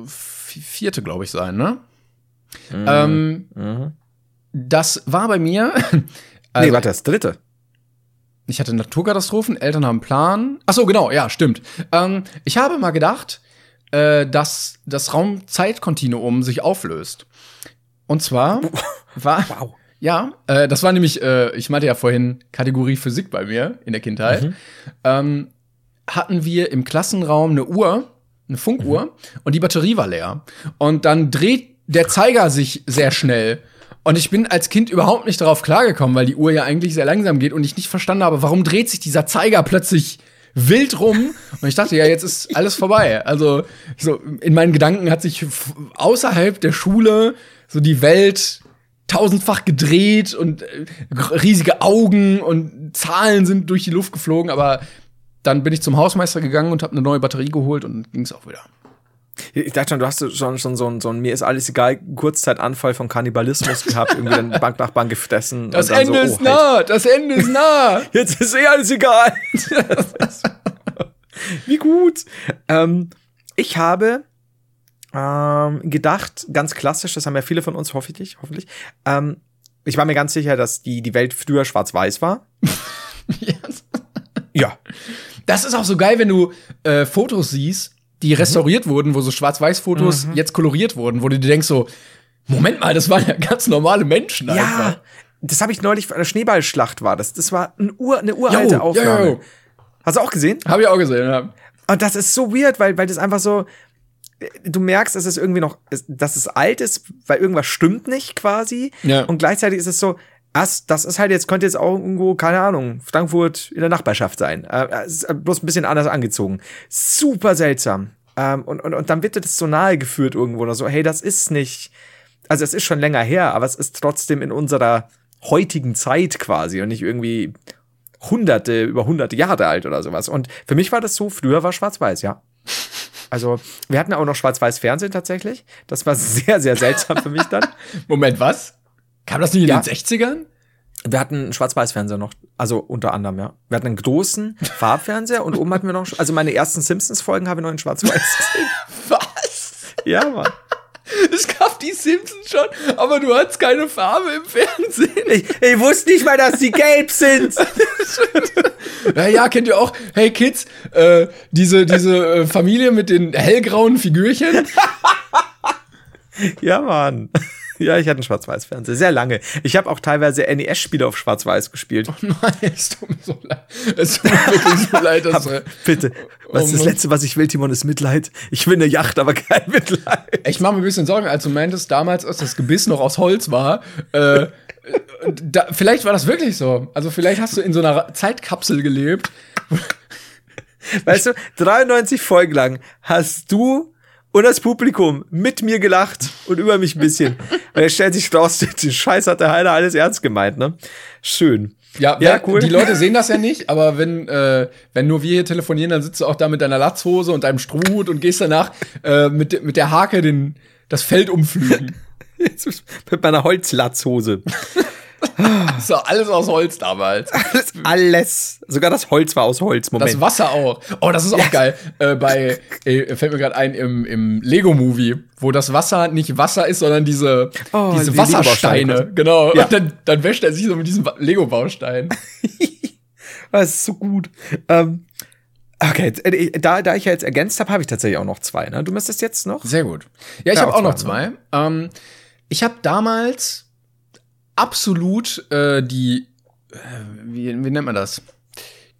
vierte, glaube ich, sein, ne? Ähm, Das war bei mir. Also, nee, warte, das dritte. Ich hatte Naturkatastrophen, Eltern haben einen Plan. Ach so, genau, ja, stimmt. Ähm, ich habe mal gedacht, äh, dass das Raum-Zeit-Kontinuum sich auflöst. Und zwar war. Wow. Ja, äh, das war nämlich, äh, ich meinte ja vorhin Kategorie Physik bei mir in der Kindheit. Ähm, hatten wir im Klassenraum eine Uhr, eine Funkuhr, und die Batterie war leer. Und dann dreht der Zeiger sich sehr schnell. Und ich bin als Kind überhaupt nicht darauf klargekommen, weil die Uhr ja eigentlich sehr langsam geht und ich nicht verstanden habe, warum dreht sich dieser Zeiger plötzlich wild rum. Und ich dachte, ja, jetzt ist alles vorbei. Also, so in meinen Gedanken hat sich außerhalb der Schule so die Welt tausendfach gedreht und äh, riesige Augen und Zahlen sind durch die Luft geflogen, aber dann bin ich zum Hausmeister gegangen und habe eine neue Batterie geholt und ging es auch wieder. Ich dachte schon, du hast schon, schon so ein, so ein mir ist alles egal, Kurzzeitanfall von Kannibalismus gehabt, irgendwie dann Bank nach Bank gefressen. Das Ende so, ist oh, halt. nah, das Ende ist nah. Jetzt ist eh alles egal. Wie gut. Ähm, ich habe ähm, gedacht, ganz klassisch, das haben ja viele von uns hoffentlich, hoffentlich. Ähm, ich war mir ganz sicher, dass die, die Welt früher schwarz-weiß war. Yes. Ja. Das ist auch so geil, wenn du äh, Fotos siehst, die restauriert wurden, wo so Schwarz-Weiß-Fotos jetzt koloriert wurden, wo du dir denkst so, Moment mal, das waren ja ganz normale Menschen Ja. einfach. Das habe ich neulich, eine Schneeballschlacht war das. Das war ein Ur, eine uralte Jo, Aufnahme. jo, jo. Hast du auch gesehen? Habe ich auch gesehen, ja. Und das ist so weird, weil, weil das einfach so, du merkst, dass es irgendwie noch, dass es alt ist, weil irgendwas stimmt nicht quasi. Ja. Und gleichzeitig ist es so, das, das ist halt jetzt, könnte jetzt auch irgendwo, keine Ahnung, Frankfurt in der Nachbarschaft sein. Äh, ist bloß ein bisschen anders angezogen. Super seltsam. Ähm, und, und, und dann wird das so nahe geführt irgendwo oder so, hey, das ist nicht, also es ist schon länger her, aber es ist trotzdem in unserer heutigen Zeit quasi und nicht irgendwie hunderte, über hunderte Jahre alt oder sowas. Und für mich war das so, früher war schwarz-weiß, ja. Also, wir hatten auch noch Schwarz-Weiß-Fernsehen tatsächlich. Das war sehr, sehr seltsam für mich dann. Moment, was? Kam das nicht in Ja. den 60ern? Wir hatten einen Schwarz-Weiß-Fernseher noch, also unter anderem, ja. Wir hatten einen großen Farbfernseher und oben hatten wir noch, also meine ersten Simpsons-Folgen habe ich noch in Schwarz-Weiß gesehen. Was? Ja, Mann. Es gab die Simpsons schon, aber du hattest keine Farbe im Fernsehen. Ich, ich wusste nicht mal, dass die gelb sind. Ja, ja, kennt ihr auch, hey Kids, äh, diese, diese äh, Familie mit den hellgrauen Figürchen? Ja, Mann. Ja, ich hatte einen Schwarz-Weiß-Fernseher. Sehr lange. Ich habe auch teilweise NES-Spiele auf Schwarz-Weiß gespielt. Nein, es tut mir so leid. Es tut mir wirklich so leid, dass, äh, Bitte. Was Oh ist das. Letzte, was ich will, Timon, ist Mitleid. Ich will eine Yacht, aber kein Mitleid. Ich mache mir ein bisschen Sorgen, als du meintest damals, als das Gebiss noch aus Holz war. Äh, da, vielleicht war das wirklich so. Also vielleicht hast du in so einer Zeitkapsel gelebt. Weißt du, 93 Folgen lang hast du und das Publikum mit mir gelacht und über mich ein bisschen. Und er stellt sich raus, den Scheiß hat der Heiner alles ernst gemeint, ne? Schön. Ja, Ja, cool. Die Leute sehen das ja nicht, aber wenn, äh, wenn nur wir hier telefonieren, dann sitzt du auch da mit deiner Latzhose und deinem Strohhut und gehst danach äh, mit, mit der Hake den, das Feld umflügen. Mit meiner Holzlatzhose. War alles aus Holz damals. Alles, alles. Sogar das Holz war aus Holz. Moment. Das Wasser auch. Oh, das ist auch geil. Äh, bei, äh, fällt mir gerade ein, im, im Lego-Movie, wo das Wasser nicht Wasser ist, sondern diese, Oh, diese die Wassersteine. Genau. Ja. Und dann, dann wäscht er sich so mit diesem Lego-Baustein. Das ist so gut. Ähm, okay, äh, da, da ich ja jetzt ergänzt habe, habe ich tatsächlich auch noch zwei. Ne? Du müsstest jetzt noch? Sehr gut. Ja, ich Ja, habe auch auch noch zwei, zwei. Ähm, ich habe damals absolut äh, die, äh, wie, wie nennt man das?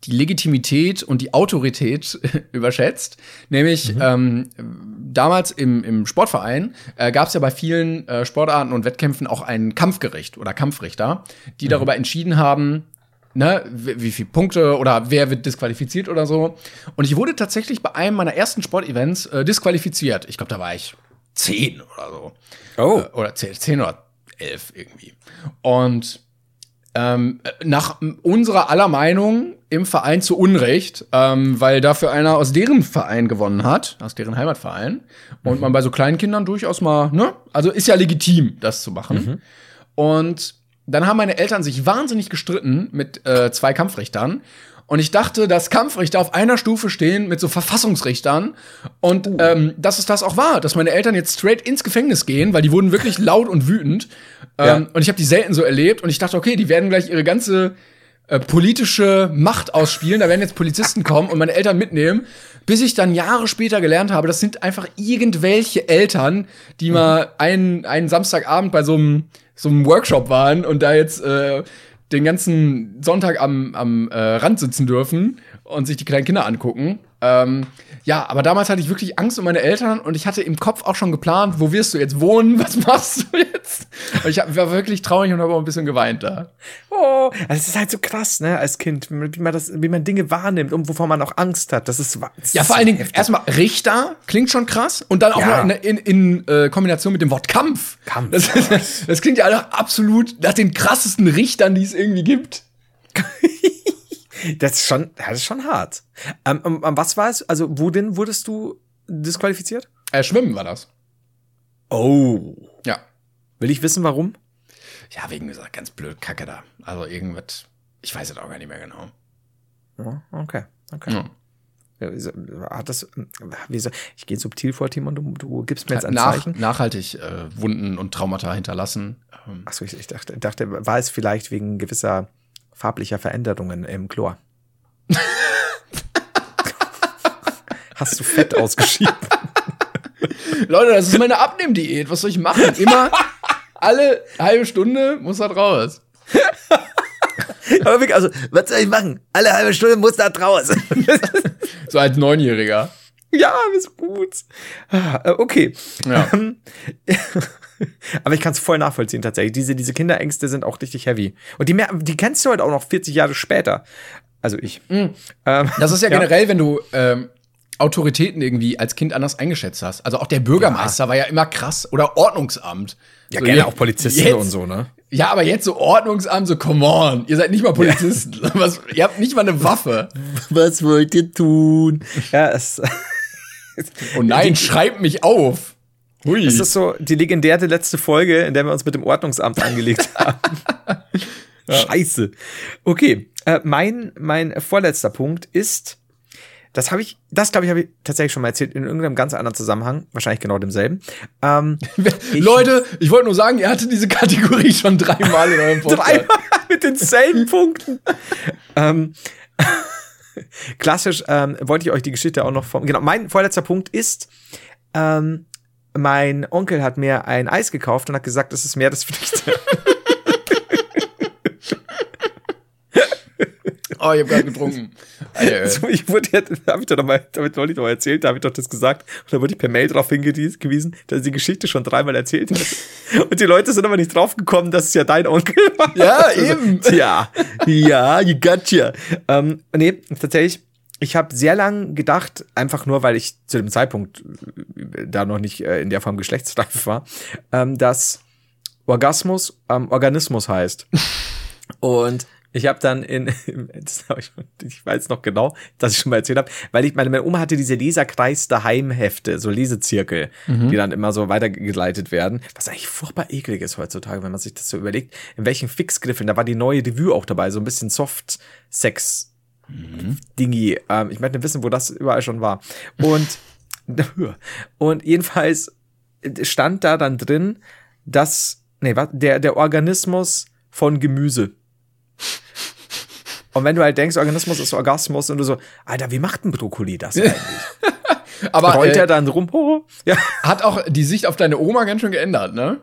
Die Legitimität und die Autorität überschätzt. Nämlich ähm, damals im, im Sportverein äh, gab es ja bei vielen äh, Sportarten und Wettkämpfen auch ein Kampfgericht oder Kampfrichter, die darüber entschieden haben, ne, wie, wie viele Punkte oder wer wird disqualifiziert oder so. Und ich wurde tatsächlich bei einem meiner ersten Sportevents äh, disqualifiziert. Ich glaube, da war ich zehn oder so. Oh. Äh, oder zehn, zehn oder elf irgendwie. Und ähm, nach unserer aller Meinung im Verein zu Unrecht, ähm, weil dafür einer aus deren Verein gewonnen hat, aus deren Heimatverein. Und man bei so kleinen Kindern durchaus mal, ne? Also ist ja legitim, das zu machen. Und dann haben meine Eltern sich wahnsinnig gestritten mit äh, zwei Kampfrichtern. Und ich dachte, dass Kampfrichter auf einer Stufe stehen mit so Verfassungsrichtern. Und ähm, dass es das auch war, dass meine Eltern jetzt straight ins Gefängnis gehen, weil die wurden wirklich laut und wütend. Ähm, Ja. Und ich habe die selten so erlebt. Und ich dachte, okay, die werden gleich ihre ganze äh, politische Macht ausspielen. Da werden jetzt Polizisten kommen und meine Eltern mitnehmen. Bis ich dann Jahre später gelernt habe, das sind einfach irgendwelche Eltern, die mal einen, einen Samstagabend bei so einem, so einem Workshop waren und da jetzt äh, den ganzen Sonntag am, am äh, Rand sitzen dürfen und sich die kleinen Kinder angucken. Ähm, ja, aber damals hatte ich wirklich Angst um meine Eltern und ich hatte im Kopf auch schon geplant, wo wirst du jetzt wohnen, was machst du jetzt? Und ich war wirklich traurig und habe auch ein bisschen geweint da. Oh, also es ist halt so krass, ne, als Kind, wie man das, wie man Dinge wahrnimmt und wovor man auch Angst hat. Das ist, das Ja, vor allen Dingen erstmal Richter klingt schon krass und dann auch Ja. noch in, in, in äh, Kombination mit dem Wort Kampf. Kampf. Das, das klingt ja absolut nach den krassesten Richtern, die es irgendwie gibt. Das ist schon, das ist schon hart. Ähm, ähm, ähm, was war es? Also, wo denn wurdest du disqualifiziert? Äh, Schwimmen war das. Oh. Ja. Will ich wissen, warum? Ja, wegen dieser ganz blöd Kacke da. Also irgendwas, ich weiß es auch gar nicht mehr genau. Ja, okay, okay. Ja. Hat das, wieso, ich gehe subtil vor, Timon, du, du gibst mir jetzt ein Nach, Zeichen. nachhaltig äh, Wunden und Traumata hinterlassen. Ähm, Achso, ich, ich dachte, dachte, war es vielleicht wegen gewisser farblicher Veränderungen im Chlor? Hast du Fett ausgeschieden? Leute, das ist meine Abnehmdiät. Was soll ich machen? Immer alle halbe Stunde muss das raus. Aber wirklich, also, was soll ich machen? Alle halbe Stunde muss da raus. So als Neunjähriger. ja, ist gut. Ah, Okay. Ja. Aber ich kann es voll nachvollziehen tatsächlich. Diese, diese Kinderängste sind auch richtig heavy. Und die, mer- die kennst du halt auch noch 40 Jahre später. Also ich. Ähm, Das ist ja, generell, wenn du ähm, Autoritäten irgendwie als Kind anders eingeschätzt hast. Also auch der Bürgermeister war ja immer krass. Oder Ordnungsamt. ja, So, gerne auch Polizisten jetzt, und so, ne? Ja, aber jetzt so Ordnungsamt, so come on. Ihr seid nicht mal Polizisten. Was, ihr habt nicht mal eine Waffe. Was wollt ihr tun? Ja, es. Oh nein, schreib mich auf. Hui. Das ist so die legendäre letzte Folge, in der wir uns mit dem Ordnungsamt angelegt haben. Scheiße. Okay, äh, mein, mein vorletzter Punkt ist, das habe ich, das glaube ich, habe ich tatsächlich schon mal erzählt, in irgendeinem ganz anderen Zusammenhang, wahrscheinlich genau demselben. Ähm, Leute, ich wollte nur sagen, ihr hattet diese Kategorie schon dreimal in eurem Podcast. dreimal mit denselben Punkten. ähm, klassisch ähm, wollte ich euch die Geschichte auch noch vom. Genau, mein vorletzter Punkt ist, ähm, mein Onkel hat mir ein Eis gekauft und hat gesagt, das ist Meerespflicht. Oh, ich habe gerade getrunken. Alter, so, ich wurde ja, habe ich doch noch mal, damit wollte ich doch erzählt, da habe ich doch das gesagt. Und dann wurde ich per Mail darauf hingewiesen, dass ich die Geschichte schon dreimal erzählt hat. Und die Leute sind aber nicht drauf gekommen, dass es ja dein Onkel war. Ja, Also, eben. Ja, ja, you gotcha. Ähm, nee, tatsächlich, ich habe sehr lang gedacht, einfach nur, weil ich zu dem Zeitpunkt äh, da noch nicht äh, in der Form geschlechtsreif war, ähm, dass Orgasmus ähm, Organismus heißt. Und ich habe dann in, hab ich, ich weiß noch genau, dass ich schon mal erzählt habe, weil ich meine, meine Oma hatte diese Leserkreis daheim Hefte, so Lesezirkel, die dann immer so weitergeleitet werden, was eigentlich furchtbar eklig ist heutzutage, wenn man sich das so überlegt, in welchen Fixgriffeln, da war die neue Revue auch dabei, so ein bisschen Soft-Sex Dingi. Ähm, ich möchte wissen, wo das überall schon war. Und, und jedenfalls stand da dann drin, dass, nee, was, der, der Organismus von Gemüse. Und wenn du halt denkst, Organismus ist Orgasmus und du so, Alter, wie macht ein Brokkoli das eigentlich? Aber Rollt er äh, dann rum? Oh, ja, hat auch die Sicht auf deine Oma ganz schön geändert, ne?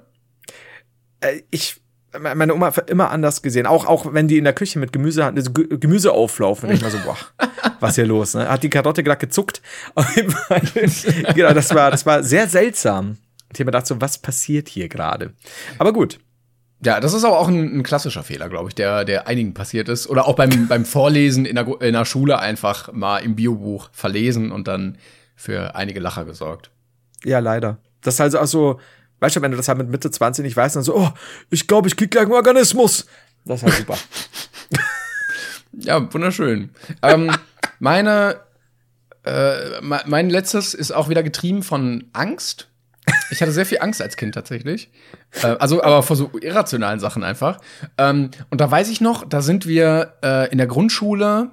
äh, ich, meine Oma hat immer anders gesehen. Auch, auch wenn die in der Küche mit Gemüse hatten, also Ge- Gemüse auflaufen, denk ich mal so, boah, was hier los, ne? Hat die Karotte gerade gezuckt. Genau, das war, das war sehr seltsam. Ich habe mir gedacht, so, was passiert hier gerade? Aber gut. Ja, das ist aber auch ein, ein klassischer Fehler, glaube ich, der, der einigen passiert ist. Oder auch beim, beim Vorlesen in der, in der Schule einfach mal im Biobuch verlesen und dann für einige Lacher gesorgt. Ja, leider. Das ist also auch so, weißt du, wenn du das halt mit Mitte 20 nicht weißt, dann so, oh, ich glaube, ich krieg gleich einen Organismus. Das ist halt super. Ja, wunderschön. ähm, meine, äh, me- mein letztes ist auch wieder getrieben von Angst. Ich hatte sehr viel Angst als Kind tatsächlich. Äh, also, aber vor so irrationalen Sachen einfach. Ähm, und da weiß ich noch, da sind wir äh, in der Grundschule.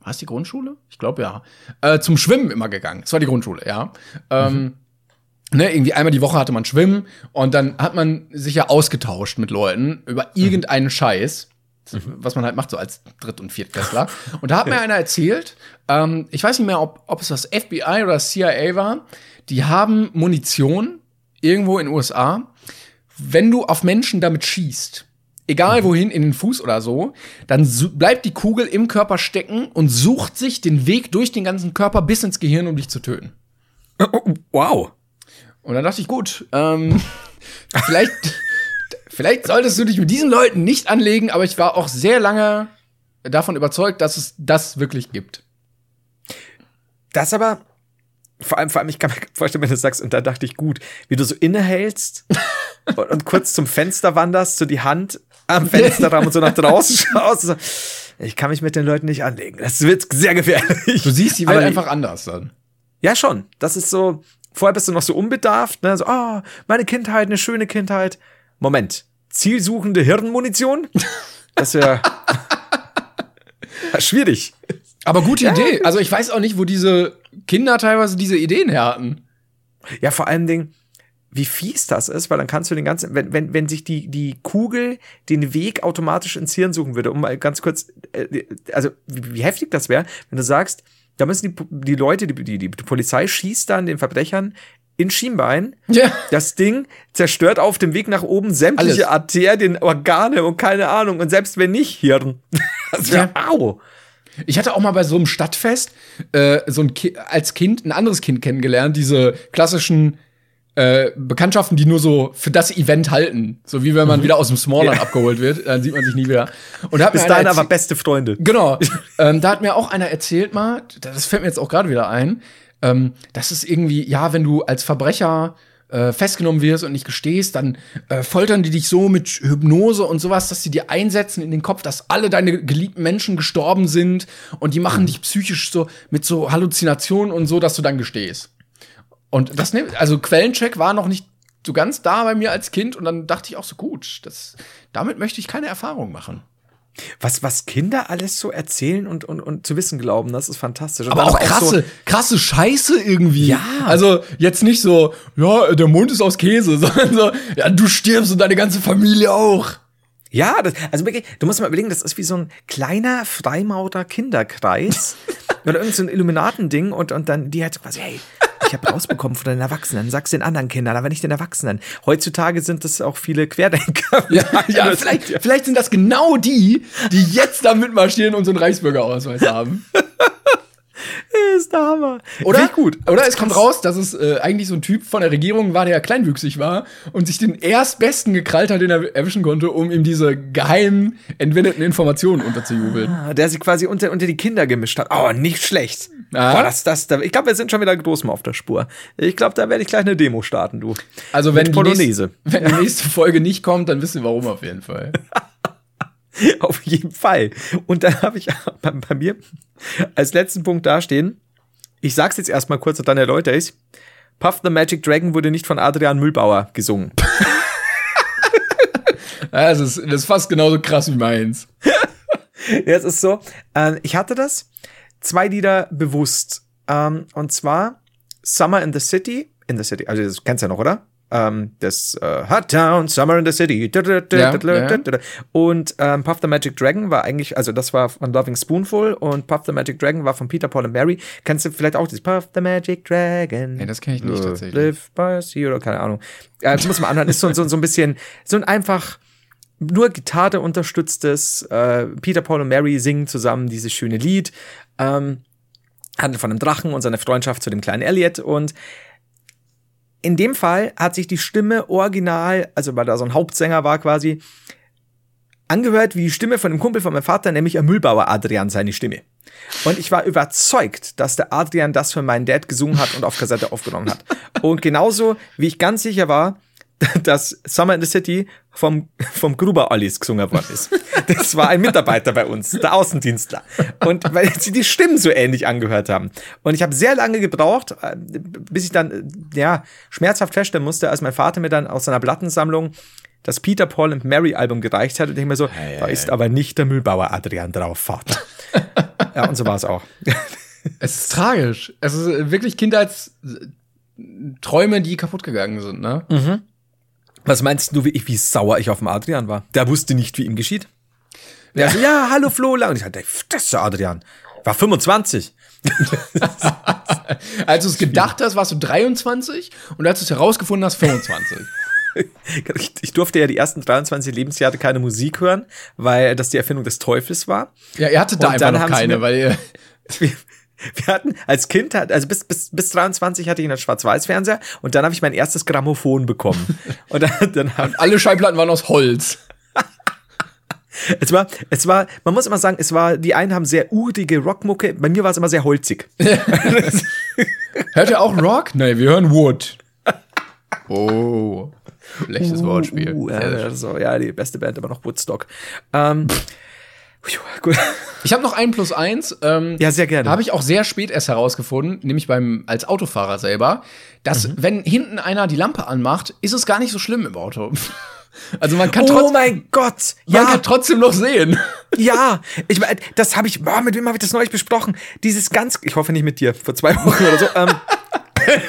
War es die Grundschule? Ich glaube ja. Äh, zum Schwimmen immer gegangen. Das war die Grundschule, ja. Ähm, ne, irgendwie einmal die Woche hatte man Schwimmen und dann hat man sich ja ausgetauscht mit Leuten über irgendeinen Scheiß, was man halt macht, so als Dritt- und Viertklässler. Und da hat mir einer erzählt, ähm, ich weiß nicht mehr, ob, ob es das FBI oder das CIA war, die haben Munition irgendwo in den USA, wenn du auf Menschen damit schießt, egal wohin, in den Fuß oder so, dann bleibt die Kugel im Körper stecken und sucht sich den Weg durch den ganzen Körper bis ins Gehirn, um dich zu töten. wow. Und dann dachte ich, gut, ähm, vielleicht, vielleicht solltest du dich mit diesen Leuten nicht anlegen, aber ich war auch sehr lange davon überzeugt, dass es das wirklich gibt. Das aber, vor allem, vor allem, ich kann mir vorstellen, wenn du sagst, und da dachte ich, gut, wie du so innehältst und, und kurz zum Fenster wanderst, so die Hand am Fensterrahmen und so nach draußen schaust. So, ich kann mich mit den Leuten nicht anlegen. Das wird sehr gefährlich. Du siehst die Welt Aber- einfach anders dann. Ja, schon. Das ist so, vorher bist du noch so unbedarft, ne? So, ah, meine Kindheit, eine schöne Kindheit. Moment. Zielsuchende Hirnmunition? Das wäre schwierig. Aber gute Idee. Also ich weiß auch nicht, wo diese Kinder teilweise diese Ideen her hatten. Ja, vor allen Dingen, wie fies das ist, weil dann kannst du den ganzen, wenn, wenn, wenn sich die, die Kugel den Weg automatisch ins Hirn suchen würde, um mal ganz kurz, äh, also wie, wie heftig das wäre, wenn du sagst, da müssen die, die Leute, die, die, die Polizei schießt dann den Verbrechern in Schienbein. Ja. Das Ding zerstört auf dem Weg nach oben sämtliche Alles. Arterien, Organe und keine Ahnung. Und selbst wenn nicht, Hirn. Das wär, au. Ich hatte auch mal bei so einem Stadtfest äh, so ein Ki als Kind ein anderes Kind kennengelernt, diese klassischen äh, Bekanntschaften, die nur so für das Event halten. So wie wenn man wieder aus dem Smallland abgeholt wird, dann sieht man sich nie wieder. Und da hat mir Bis einer dahin aber beste Freunde. Genau. ähm, da hat mir auch einer erzählt mal, das fällt mir jetzt auch gerade wieder ein, ähm, das ist irgendwie, ja, wenn du als Verbrecher äh, festgenommen wirst und nicht gestehst, dann äh, foltern die dich so mit Hypnose und sowas, dass sie dir einsetzen in den Kopf, dass alle deine geliebten Menschen gestorben sind und die machen dich psychisch so mit so Halluzinationen und so, dass du dann gestehst. Und das also Quellencheck war noch nicht so ganz da bei mir als Kind und dann dachte ich auch so gut, das damit möchte ich keine Erfahrung machen. Was, was Kinder alles so erzählen und, und, und zu wissen glauben, das ist fantastisch. Und Aber auch krasse, so, krasse Scheiße irgendwie. Ja. Also jetzt nicht so, ja, der Mund ist aus Käse, sondern so, ja, du stirbst und deine ganze Familie auch. ja, das, also wirklich, du musst mal überlegen, das ist wie so ein kleiner Freimaurer Kinderkreis oder irgend so ein Illuminatending und, und dann die hat so quasi, hey, ich habe rausbekommen von den Erwachsenen, sag's den anderen Kindern, aber nicht den Erwachsenen. Heutzutage sind das auch viele Querdenker. Ja, ja vielleicht, vielleicht sind das genau die, die jetzt da mitmarschieren und so einen Reichsbürgerausweis haben. ist der Hammer. Oder? Richtig gut. Oder es kommt raus, dass es äh, eigentlich so ein Typ von der Regierung war, der kleinwüchsig war und sich den erstbesten gekrallt hat, den er erwischen konnte, um ihm diese geheimen, entwendeten Informationen unterzujubeln. Ah, Der sie quasi unter, unter die Kinder gemischt hat. Oh, nicht schlecht. Ah. Boah, das, das, da, ich glaube, wir sind schon wieder groß mal auf der Spur. Ich glaube, da werde ich gleich eine Demo starten, du. Also wenn Mit die, Polonaise. nächste, wenn die nächste Folge nicht kommt, dann wissen wir warum auf jeden Fall. Auf jeden Fall. Und dann habe ich bei, bei mir als letzten Punkt dastehen. Ich sag's jetzt erstmal kurz und dann erläutere ich's. Puff the Magic Dragon wurde nicht von Adrian Mühlbauer gesungen. Ja, das, ist, das ist fast genauso krass wie meins. Ja, es ist so, äh, ich hatte das, zwei Lieder bewusst. Ähm, und zwar Summer in the City, in the City, also das kennst du ja noch, oder? Ähm, das äh, Hot Town, Summer in the City. Ja. Und ähm, Puff the Magic Dragon war eigentlich, also das war von Loving Spoonful und Puff the Magic Dragon war von Peter, Paul und Mary. Kennst du vielleicht auch das Puff the Magic Dragon? Nee, das kenn ich nicht tatsächlich. Live by sea oder keine Ahnung. Äh, das muss man anhören. Ist so, so, so ein bisschen, so ein einfach nur Gitarre unterstütztes. Äh, Peter, Paul und Mary singen zusammen dieses schöne Lied. Ähm, handelt von einem Drachen und seiner Freundschaft zu dem kleinen Elliot. Und in dem Fall hat sich die Stimme original, also weil da so ein Hauptsänger war quasi, angehört wie die Stimme von dem Kumpel von meinem Vater, nämlich ein Müllbauer Adrian, seine Stimme. Und ich war überzeugt, dass der Adrian das für meinen Dad gesungen hat und auf Kassette aufgenommen hat. Und genauso wie ich ganz sicher war, dass Summer in the City vom, vom Gruber Ollis gesungen worden ist. Das war ein Mitarbeiter bei uns, der Außendienstler. Und weil sie die Stimmen so ähnlich angehört haben. Und ich habe sehr lange gebraucht, äh, bis ich dann, äh, ja, schmerzhaft feststellen musste, als mein Vater mir dann aus seiner Plattensammlung das Peter, Paul und Mary Album gereicht hat. Und ich mir so, da ist aber nicht der Müllbauer Adrian drauf, Vater. ja, und so war es auch. Es ist tragisch. Es ist wirklich Kindheitsträume, die kaputt gegangen sind, ne? Was meinst du, wie, ich, wie sauer ich auf den Adrian war? Der wusste nicht, wie ihm geschieht. Ja, so, ja hallo Flo. Und ich dachte, das ist der Adrian. War 25. Als du es gedacht hast, warst du 23 und als du es herausgefunden hast, 25. Ich, ich durfte ja die ersten 23 Lebensjahre keine Musik hören, weil das die Erfindung des Teufels war. Ja, ihr hattet da Und einfach noch keine, mir- weil ihr, Wir, hatten als Kind, also bis, bis, bis 23 hatte ich einen Schwarz-Weiß-Fernseher und dann habe ich mein erstes Grammophon bekommen. Und dann, dann haben, alle Schallplatten waren aus Holz. es war, es war, man muss immer sagen, es war, die einen haben sehr urige Rockmucke, bei mir war es immer sehr holzig. Hört ihr auch Rock? Nee, wir hören Wood. Oh. Schlechtes Wortspiel. Uh, sehr ja, schön. so, ja, die beste Band immer noch Woodstock. Ähm, gut. Ich habe noch ein plus eins. Ähm, Ja, sehr gerne. Habe ich auch sehr spät erst herausgefunden, nämlich beim als Autofahrer selber, dass Mhm. wenn hinten einer die Lampe anmacht, ist es gar nicht so schlimm im Auto. Also man kann, Oh trotz, mein Gott! man Ja, kann trotzdem noch sehen. ja. Ich meine, das habe ich, boah, mit wem habe ich das neulich besprochen? Dieses ganz, ich hoffe nicht mit dir, vor zwei Wochen oder so. Ähm,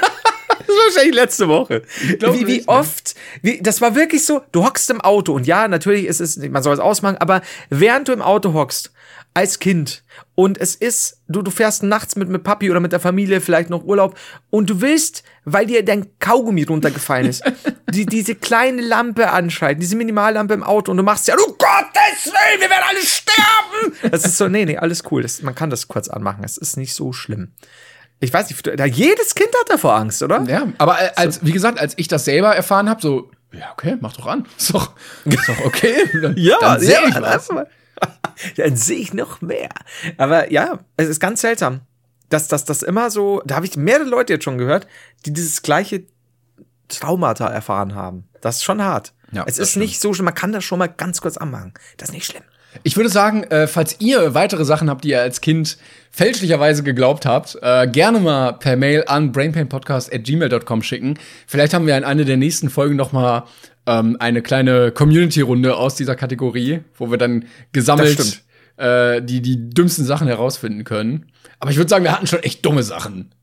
wahrscheinlich letzte Woche. glaub Wie, wie ne? oft, wie, das war wirklich so, du hockst im Auto und ja, natürlich ist es, man soll es ausmachen, aber während du im Auto hockst, als Kind, und es ist, du, du fährst nachts mit, mit Papi oder mit der Familie vielleicht noch Urlaub und du willst, weil dir dein Kaugummi runtergefallen ist, die, diese kleine Lampe anschalten, diese Minimallampe im Auto und du machst ja, du Gottes Willen, wir werden alle sterben! Das ist so, nee, nee, alles cool, das, man kann das kurz anmachen, es ist nicht so schlimm. Ich weiß nicht, da, jedes Kind hat davor Angst, oder? Ja, aber äh, als, wie gesagt, als ich das selber erfahren habe, so, ja, okay, mach doch an. Ist doch, ist doch okay. Dann, dann sehe ich was. mal. Dann sehe ich noch mehr. Aber ja, es ist ganz seltsam, dass das das immer so, da habe ich mehrere Leute jetzt schon gehört, die dieses gleiche Traumata erfahren haben. Das ist schon hart. Ja, es ist nicht so schlimm, man kann das schon mal ganz kurz anmachen. Das ist nicht schlimm. Ich würde sagen, äh, falls ihr weitere Sachen habt, die ihr als Kind fälschlicherweise geglaubt habt, äh, gerne mal per Mail an brainpainpodcast.gmail.com schicken. Vielleicht haben wir in einer der nächsten Folgen noch mal ähm, eine kleine Community-Runde aus dieser Kategorie, wo wir dann gesammelt äh, die, die dümmsten Sachen herausfinden können. Aber ich würde sagen, wir hatten schon echt dumme Sachen.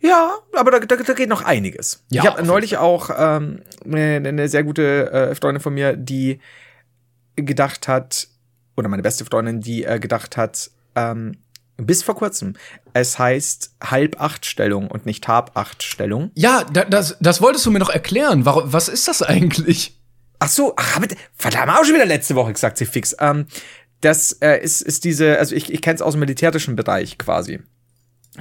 Ja, aber da, da, da geht noch einiges. Ja, ich habe neulich auch ähm, eine, eine sehr gute äh, Freundin von mir, die gedacht hat, oder meine beste Freundin, die äh, gedacht hat, ähm, bis vor kurzem, es heißt halb acht Stellung und nicht hab acht Stellung. Ja, da, das, das wolltest du mir noch erklären. Warum, was ist das eigentlich? Ach so, ach, aber, verdammt, auch schon wieder letzte Woche gesagt, sie fix. Ähm, das äh, ist, ist diese, also ich, ich kenne es aus dem militärischen Bereich quasi.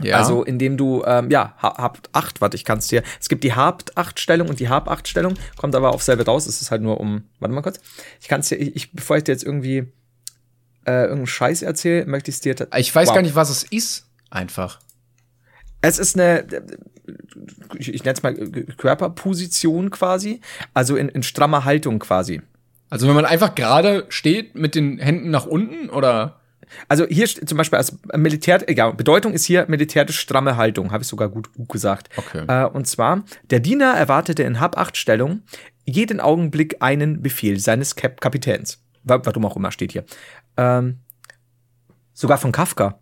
Ja. Also indem du, ähm, ja, ha- habt acht, warte, ich kann es dir. Es gibt die habt acht Stellung und die hab acht Stellung, kommt aber auf selbe raus. Es ist halt nur um, warte mal kurz. Ich kann es dir, ich, bevor ich dir jetzt irgendwie äh, irgendeinen Scheiß erzähle, möchte ich es dir. ich weiß Wow. gar nicht, was es ist. Einfach. Es ist eine, ich, ich nenne es mal Körperposition quasi, also in, in strammer Haltung quasi. Also wenn man einfach gerade steht mit den Händen nach unten oder Also hier zum Beispiel als Militär, egal, Bedeutung ist hier militärisch stramme Haltung, habe ich sogar gut, gut gesagt. Okay. Äh, und zwar, der Diener erwartete in Hab-8-Stellung jeden Augenblick einen Befehl seines Kap Kapitäns. Wa- Warum auch immer steht hier. Ähm, sogar von Kafka.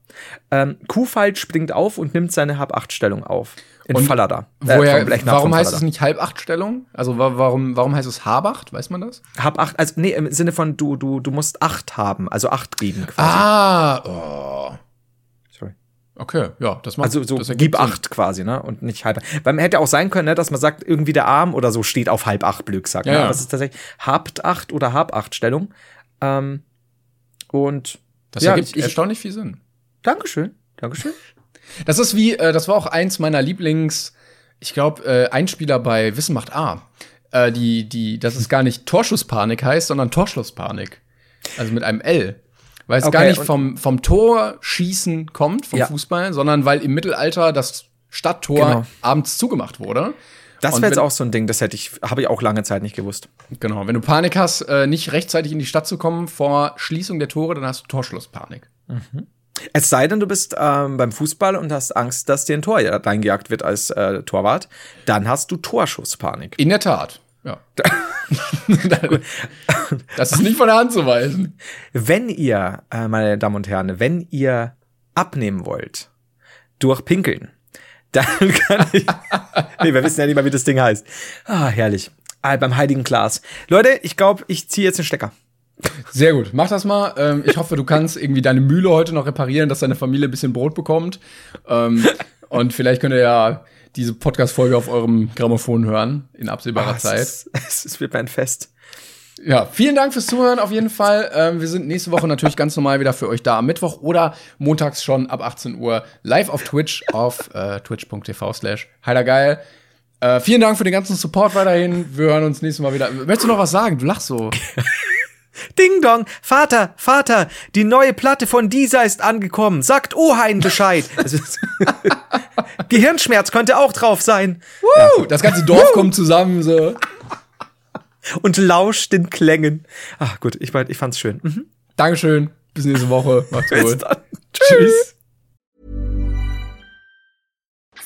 Ähm, Kuhfalt springt auf und nimmt seine Hab-8-Stellung auf. In Und Fallada. Äh, woher, warum heißt es nicht halb acht Stellung? Also wa warum, warum heißt es Habacht? Weiß man das? Hab-8, also nee, im Sinne von du, du, du musst acht haben, also acht geben quasi. Ah, oh. Okay, ja, das macht Also so das gib Sinn. acht quasi, ne? Und nicht halb. Weil man hätte auch sein können, ne, dass man sagt, irgendwie der Arm oder so steht auf halb acht Blöck, sagt. Ja, ne? ja. Es ist tatsächlich habt acht oder hab acht Stellung. Ähm, und Das ja, ergibt ich, erstaunlich viel Sinn. Dankeschön. Dankeschön. Das ist wie, äh, das war auch eins meiner Lieblings, ich glaube, äh, Einspieler bei Wissen macht A. Äh, die, die, dass es gar nicht Torschusspanik heißt, sondern Torschlusspanik. Also mit einem L. Weil es Okay, gar nicht vom, vom Torschießen kommt, vom Ja. Fußball, sondern weil im Mittelalter das Stadttor Genau. abends zugemacht wurde. Das wäre jetzt auch so ein Ding, das hätte ich, habe ich auch lange Zeit nicht gewusst. Genau, wenn du Panik hast, äh, nicht rechtzeitig in die Stadt zu kommen vor Schließung der Tore, dann hast du Torschlusspanik. Es sei denn, du bist ähm, beim Fußball und hast Angst, dass dir ein Tor reingejagt wird als äh, Torwart, dann hast du Torschusspanik. In der Tat, ja. das ist nicht von der Hand zu weisen. Wenn ihr, äh, meine Damen und Herren, wenn ihr abnehmen wollt durch Pinkeln, dann kann ich. nee, wir wissen ja nicht mal, wie das Ding heißt. Ah, herrlich. Ah, beim Heiligen Glas. Leute, ich glaube, ich ziehe jetzt den Stecker. Sehr gut, mach das mal. Ähm, ich hoffe, du kannst irgendwie deine Mühle heute noch reparieren, dass deine Familie ein bisschen Brot bekommt. Ähm, und vielleicht könnt ihr ja diese Podcast-Folge auf eurem Grammophon hören in absehbarer es Zeit. ist- Es ist wird ein Fest. Ja, vielen Dank fürs Zuhören auf jeden Fall. Ähm, wir sind nächste Woche natürlich ganz normal wieder für euch da am Mittwoch oder montags schon ab 18 Uhr live auf Twitch auf äh, twitch.tv slash heidergeil. Äh, vielen Dank für den ganzen Support weiterhin. Wir hören uns nächstes Mal wieder. Möchtest du noch was sagen? Du lachst so. Ding dong, Vater, Vater, die neue Platte von dieser ist angekommen. Sagt Ohain Bescheid. Es ist- Gehirnschmerz könnte auch drauf sein. Uh, das ganze Dorf kommt zusammen. So. Und lauscht den Klängen. Ach gut, ich, ich fand's schön. Mhm. Dankeschön. Bis nächste Woche. Macht's gut. dann. Tschüss.